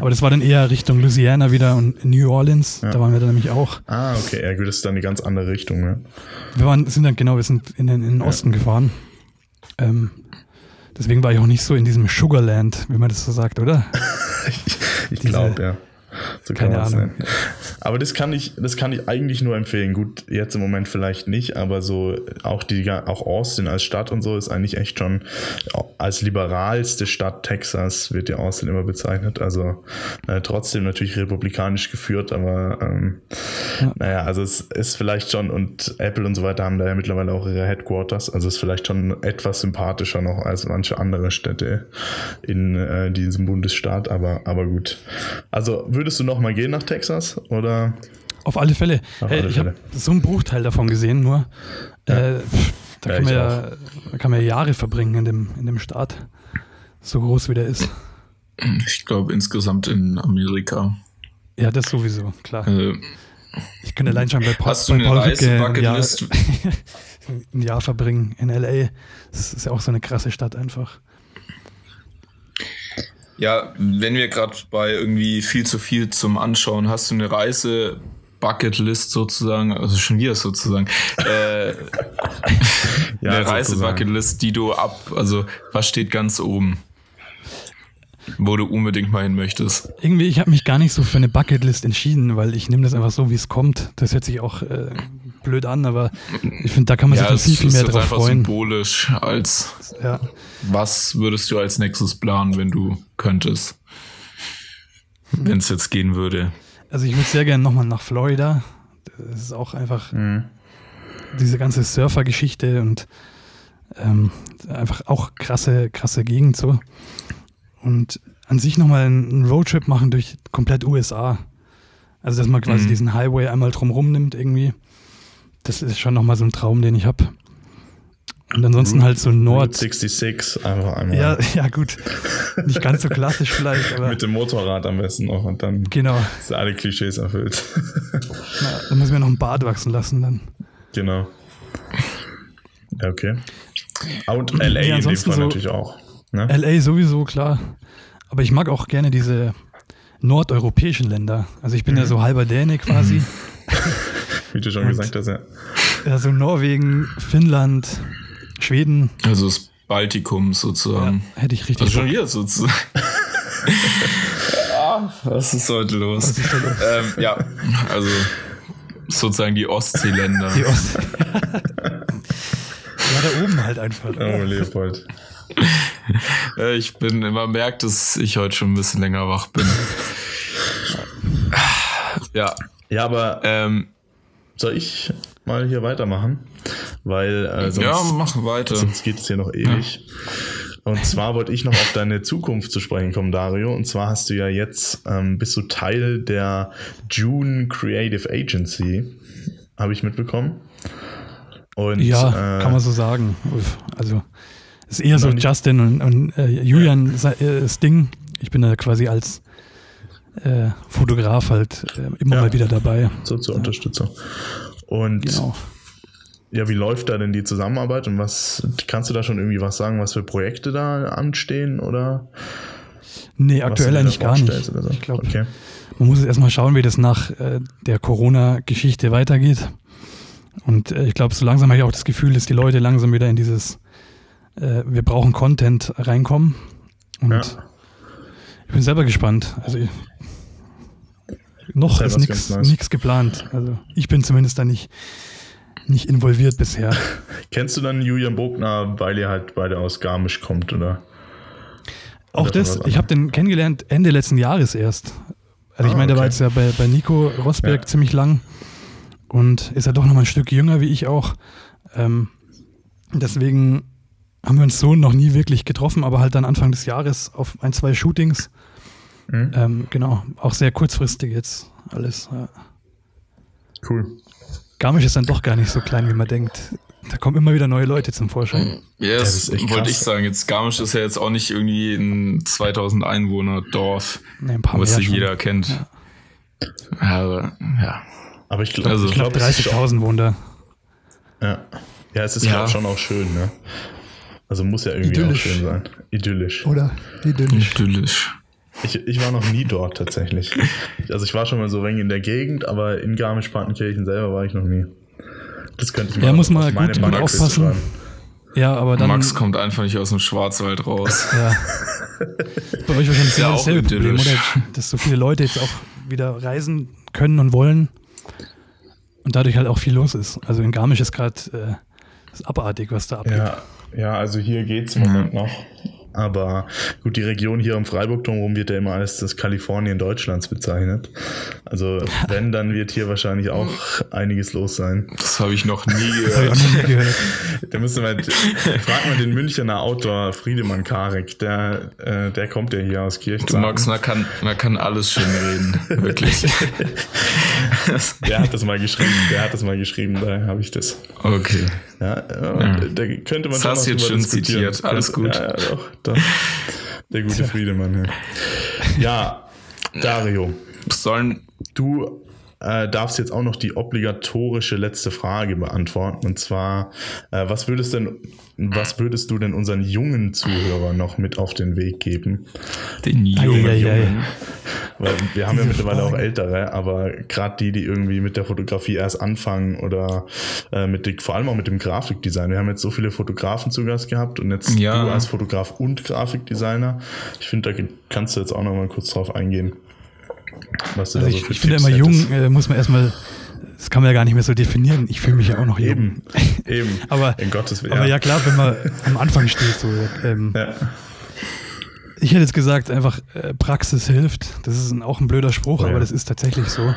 Aber das war dann eher Richtung Louisiana wieder und New Orleans. Da waren wir dann nämlich auch. Ah, okay, ja gut, das ist dann die ganz andere Richtung. Ne? Wir waren, sind dann, genau, wir sind in den, in den Osten gefahren. Ähm, deswegen war ich auch nicht so in diesem Sugarland, wie man das so sagt, oder? Ich Diese- glaube, ja. So kann Keine Ahnung. nennen. Aber das kann ich, das kann ich eigentlich nur empfehlen. Gut, jetzt im Moment vielleicht nicht, aber so auch die, auch Austin als Stadt und so ist eigentlich echt schon als liberalste Stadt Texas wird ja Austin immer bezeichnet. Also äh, trotzdem natürlich republikanisch geführt, aber ähm, naja, also es ist vielleicht schon und Apple und so weiter haben da ja mittlerweile auch ihre Headquarters. Also es ist vielleicht schon etwas sympathischer noch als manche andere Städte in äh, diesem Bundesstaat, aber, aber gut. Also würdest du noch mal gehen nach Texas oder? Auf alle Fälle. Auf Äh, alle ich habe so einen Bruchteil davon gesehen, nur. Äh, pff, da, Ja, kann man ja, da kann man ja Jahre verbringen in dem, in dem Staat. So groß wie der ist. Ich glaube insgesamt in Amerika. Ja, das sowieso, klar. Äh, Ich könnte allein schon bei, Pa- Hast du bei eine Paul ein Jahr, ein Jahr verbringen in L.A. Das ist ja auch so eine krasse Stadt einfach. Ja, wenn wir gerade bei irgendwie viel zu viel zum Anschauen, hast du eine Reise Bucketlist sozusagen, also schon wieder sozusagen, äh, Ja, eine Reise. Bucketlist, die du ab, also was steht ganz oben, wo du unbedingt mal hin möchtest. Irgendwie, ich habe mich gar nicht so für eine Bucketlist entschieden, weil ich nehme das einfach so, wie es kommt. Das hört sich auch äh, blöd an, aber ich finde, da kann man sich dann es viel, viel mehr drauf einfach freuen. symbolisch als Ja. was würdest du als nächstes planen, wenn du könntest? Wenn es jetzt gehen würde. Also ich würde sehr gerne nochmal nach Florida. Das ist auch einfach diese ganze Surfer-Geschichte und ähm, einfach auch krasse, krasse Gegend so. Und an sich nochmal einen Roadtrip machen durch komplett USA. Also dass man quasi Mhm. diesen Highway einmal drumrum nimmt irgendwie. Das ist schon nochmal so ein Traum, den ich habe. Und ansonsten halt so Route Nord. 66 einfach einmal. Ja, ja gut. Nicht ganz so klassisch vielleicht, aber Mit dem Motorrad am besten noch und dann genau. sind alle Klischees erfüllt. Na, dann müssen wir noch einen Bart wachsen lassen dann. genau. Ja, okay. Und LA Nee, in dem ansonsten Fall so- natürlich auch. Ne? LA sowieso, klar. Aber ich mag auch gerne diese nordeuropäischen Länder. Also ich bin Mhm. ja so halber Däne quasi. wie du schon Und- gesagt hast, ja. Ja, so Norwegen, Finnland, Schweden, Also das Baltikum sozusagen. hätte ich richtig Also schon wieder sozusagen. ah, was ist heute los? Ist da los? Ähm, ja, also sozusagen die Ostseeländer. Die Ost ja, da oben halt einfach. Oh, Leopold. Ich bin, man merkt, dass ich heute schon ein bisschen länger wach bin. ja, Ja, aber ähm, soll ich mal hier weitermachen? Weil äh, sonst, ja, mach weiter. sonst geht es hier noch ewig. Und zwar wollte ich noch auf deine Zukunft zu sprechen kommen, Dario. Und zwar hast du ja jetzt, ähm, bist du Teil der June Creative Agency, habe ich mitbekommen. Und Ja, äh, kann man so sagen. Also, es ist eher so Justin und, und äh, Julian äh, das Ding. Ich bin da quasi als äh, Fotograf halt äh, immer Ja. mal wieder dabei. so zur Unterstützung. Und Genau. ja, wie läuft da denn die Zusammenarbeit und was kannst du da schon irgendwie was sagen, was für Projekte da anstehen oder Nee, aktuell eigentlich gar nicht. so? Ich glaube, okay. man muss jetzt erstmal schauen, wie das nach äh, der Corona-Geschichte weitergeht. Und äh, ich glaube, so langsam habe ich auch das Gefühl, dass die Leute langsam wieder in dieses äh, Wir brauchen Content reinkommen. Und Ja. Ich bin selber gespannt. Also ich, noch ist nichts nice. geplant. Also ich bin zumindest da nicht, nicht involviert bisher. Kennst du dann Julian Bogner, weil ihr halt beide aus Garmisch kommt, oder? Auch Oder das, ich habe den kennengelernt Ende letzten Jahres erst. Also ich Ah, meine, der war okay. jetzt ja bei, bei Nico Rosberg Ja. ziemlich lang und ist ja doch noch mal ein Stück jünger wie ich auch. Ähm, deswegen haben wir uns so noch nie wirklich getroffen, aber halt dann Anfang des Jahres auf ein, zwei Shootings. Mhm. Ähm, genau, auch sehr kurzfristig jetzt alles. Ja. Cool. Garmisch ist dann doch gar nicht so klein, wie man denkt. Da kommen immer wieder neue Leute zum Vorschein. Ja, das wollte ich sagen. Jetzt Garmisch ist ja jetzt auch nicht irgendwie ein 2000 Einwohner Dorf, Nee, ein paar was mehr sich jeder kennt. Ja. Aber ja. Aber ich glaube, Also- ich es auch- 30.000 wohnen da. Ja. ja, es ist Ja. glaub, schon auch schön, ne? Also muss ja irgendwie Idyllisch. auch schön sein. Idyllisch. Oder idyllisch. Idyllisch. Ich, ich war noch nie dort tatsächlich. Also ich war schon mal so wenig in der Gegend, aber in Garmisch-Partenkirchen selber war ich noch nie. Das könnte ich mal Ja, muss man auf gut- gut aufpassen. schreiben. Ja, aber dann. Max kommt einfach nicht aus dem Schwarzwald raus. Ja. Bei euch wahrscheinlich Ja, genau auch dasselbe Problem, idyllisch. oder? Dass so viele Leute jetzt auch wieder reisen können und wollen und dadurch halt auch viel los ist. Also in Garmisch ist gerade äh, abartig, was da abgeht. Ja, ja, also hier geht's im Moment noch. Aber gut, die Region hier um Freiburg drumherum wird ja immer als das Kalifornien Deutschlands bezeichnet. Also wenn, dann wird hier wahrscheinlich auch einiges los sein. Das habe ich noch nie gehört. Da müsste man, frag mal den Münchner Autor Friedemann Karek, der, äh, der kommt ja hier aus Du Kirchzarten. Max, man kann, man kann alles schön reden. Wirklich. Der hat das mal geschrieben, der hat das mal geschrieben, da habe ich das. Okay. Ja, äh, Ja. da könnte man Das hast jetzt schon zitiert. Alles gut. Ja, ja, doch, doch. Der gute Friedemann, ja. Ja, Dario, Sollen, du äh, darfst jetzt auch noch die obligatorische letzte Frage beantworten. Und zwar, äh, was würdest denn, was würdest du denn unseren jungen Zuhörern noch mit auf den Weg geben? den Jungen. Eieiei. Weil wir haben ja Diese mittlerweile auch Frage. ältere, aber gerade die, die irgendwie mit der Fotografie erst anfangen oder äh, mit dem, vor allem auch mit dem Grafikdesign. Wir haben jetzt so viele Fotografen zu Gast gehabt und jetzt Ja. du als Fotograf und Grafikdesigner. Ich finde, da kannst du jetzt auch noch mal kurz drauf eingehen. Was Also da so ich, ich finde immer jung, äh, muss man erstmal, das kann man ja gar nicht mehr so definieren. Ich fühle mich ja auch noch jung. Eben, eben. Aber, In Gottes Willen. aber ja klar, wenn man am Anfang steht, so, ähm, Ja. Ich hätte jetzt gesagt, einfach äh, Praxis hilft. Das ist ein, auch ein blöder Spruch, Oh ja. aber das ist tatsächlich so.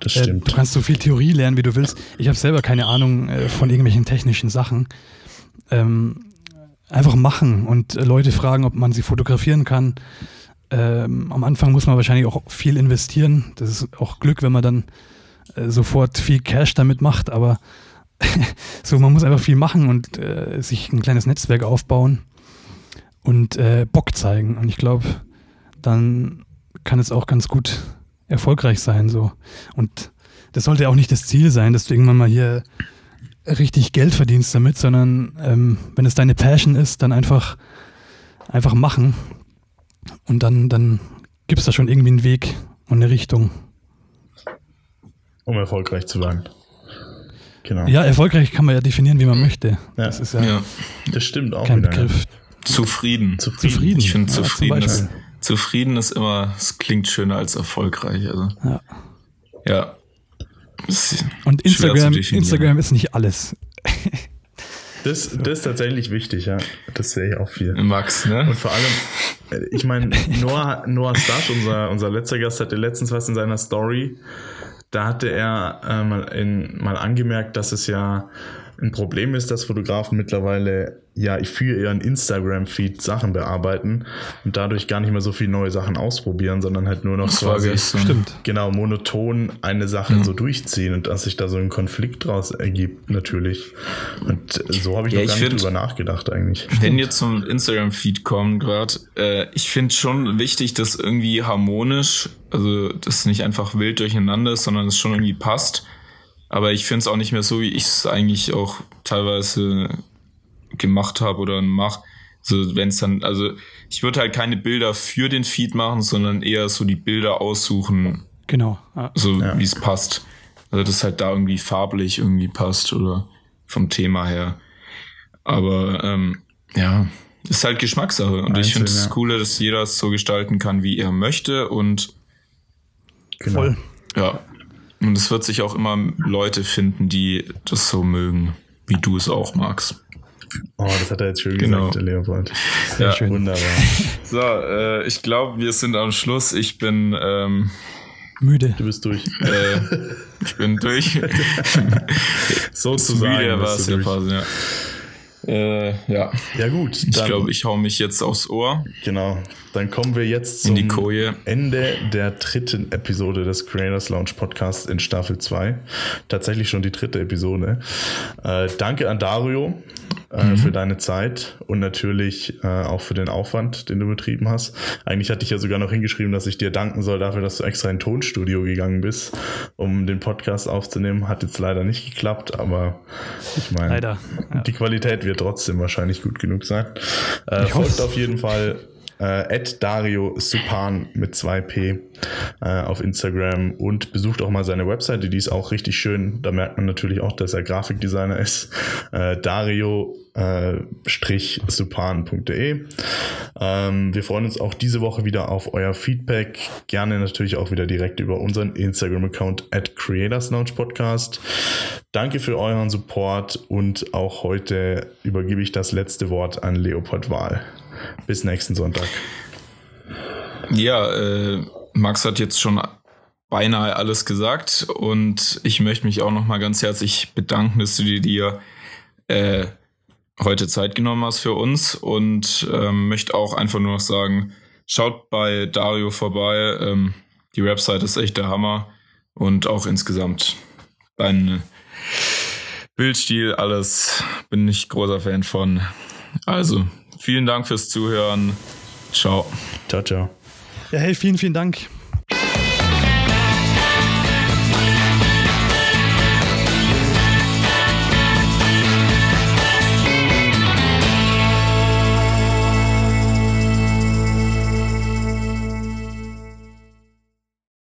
Das Äh, stimmt. du kannst so viel Theorie lernen, wie du willst. Ich habe selber keine Ahnung äh, von irgendwelchen technischen Sachen. Ähm, einfach machen und äh, Leute fragen, ob man sie fotografieren kann. Ähm, am Anfang muss man wahrscheinlich auch viel investieren. Das ist auch Glück, wenn man dann äh, sofort viel Cash damit macht, aber so, man muss einfach viel machen und äh, sich ein kleines Netzwerk aufbauen und äh, Bock zeigen. Und ich glaube, dann kann es auch ganz gut erfolgreich sein. So. Und das sollte auch nicht das Ziel sein, dass du irgendwann mal hier richtig Geld verdienst damit, sondern ähm, wenn es deine Passion ist, dann einfach, einfach machen. Und dann, dann gibt es da schon irgendwie einen Weg und eine Richtung. Um erfolgreich zu werden. Genau. Ja, erfolgreich kann man ja definieren, wie man möchte. Das ist ja, Ja. Das stimmt auch kein wieder. Begriff. Zufrieden. Zufrieden. Zufrieden. Ich finde, Ja, zufrieden, ist, zufrieden ist immer, es klingt schöner als erfolgreich. Also, Ja. ja. Und Instagram. Instagram ist nicht alles. Das, das ist tatsächlich wichtig, ja. Das sehe ich auch viel. Max, ne? Und vor allem, äh, ich meine, Noah, Noah Stasch, unser, unser letzter Gast, hatte letztens was in seiner Story. Da hatte er äh, mal, in, mal angemerkt, dass es ja ein Problem ist, dass Fotografen mittlerweile ja für ihren Instagram-Feed Sachen bearbeiten und dadurch gar nicht mehr so viele neue Sachen ausprobieren, sondern halt nur noch Das quasi. Stimmt. genau monoton eine Sache so durchziehen und dass sich da so ein Konflikt draus ergibt, natürlich. Und so habe ich Ja, noch ich gar nicht find- drüber nachgedacht eigentlich. Wenn wir zum Instagram-Feed kommen gerade, äh, ich finde schon wichtig, dass irgendwie harmonisch, also dass nicht einfach wild durcheinander ist, sondern es schon irgendwie passt. Aber ich finde es auch nicht mehr so, wie ich es eigentlich auch teilweise gemacht habe oder mache. So, wenn es dann, also ich würde halt keine Bilder für den Feed machen, sondern eher so die Bilder aussuchen, Genau. So Ja. wie es passt. Also dass halt da irgendwie farblich irgendwie passt oder vom Thema her. Aber ähm, ja, ist halt Geschmackssache. Und ich Einzeln, finde es ja. das Coole, dass jeder es so gestalten kann, wie er möchte. Und Genau. Voll. ja, und es wird sich auch immer Leute finden, die das so mögen, wie du es auch magst. Oh, das hat er jetzt schön Genau. gesagt, der Leopold. Sehr Ja. schön. Wunderbar. So, äh, ich glaube, wir sind am Schluss. Ich bin, ähm, Müde. Du bist durch. äh, ich bin durch. Sozusagen. Müde war es ja quasi, ja. Äh, ja, Ja gut, ich dann, glaube, ich hau mich jetzt aufs Ohr. genau. Dann kommen wir jetzt zum. Ende der dritten Episode des Creators Lounge Podcasts in Staffel 2. Tatsächlich schon die dritte Episode. Äh, danke an Dario Mhm. für deine Zeit und natürlich äh, auch für den Aufwand, den du betrieben hast. Eigentlich hatte ich ja sogar noch hingeschrieben, dass ich dir danken soll dafür, dass du extra in ein Tonstudio gegangen bist, um den Podcast aufzunehmen. Hat jetzt leider nicht geklappt, aber ich meine, Leider. Ja. die Qualität wird trotzdem wahrscheinlich gut genug sein. Äh, folgt auf jeden Fall äh, Dario Supan mit 2p äh, auf Instagram und besucht auch mal seine Webseite, die ist auch richtig schön. Da merkt man natürlich auch, dass er Grafikdesigner ist. Äh, Dario äh, supan.de. Ähm, wir freuen uns auch diese Woche wieder auf euer Feedback. Gerne natürlich auch wieder direkt über unseren Instagram-Account at Creators Lounge Podcast. Danke für euren Support und auch heute übergebe ich das letzte Wort an Leopold Wahl. Bis nächsten Sonntag. Ja, äh, Max hat jetzt schon beinahe alles gesagt und ich möchte mich auch noch mal ganz herzlich bedanken, dass du dir, dir äh, heute Zeit genommen hast für uns und ähm, möchte auch einfach nur noch sagen, schaut bei Dario vorbei. Ähm, die Website ist echt der Hammer und auch insgesamt dein Bildstil, alles bin ich großer Fan von. Also, vielen Dank fürs Zuhören. Ciao. Ciao, ciao. Ja, hey, vielen, vielen Dank.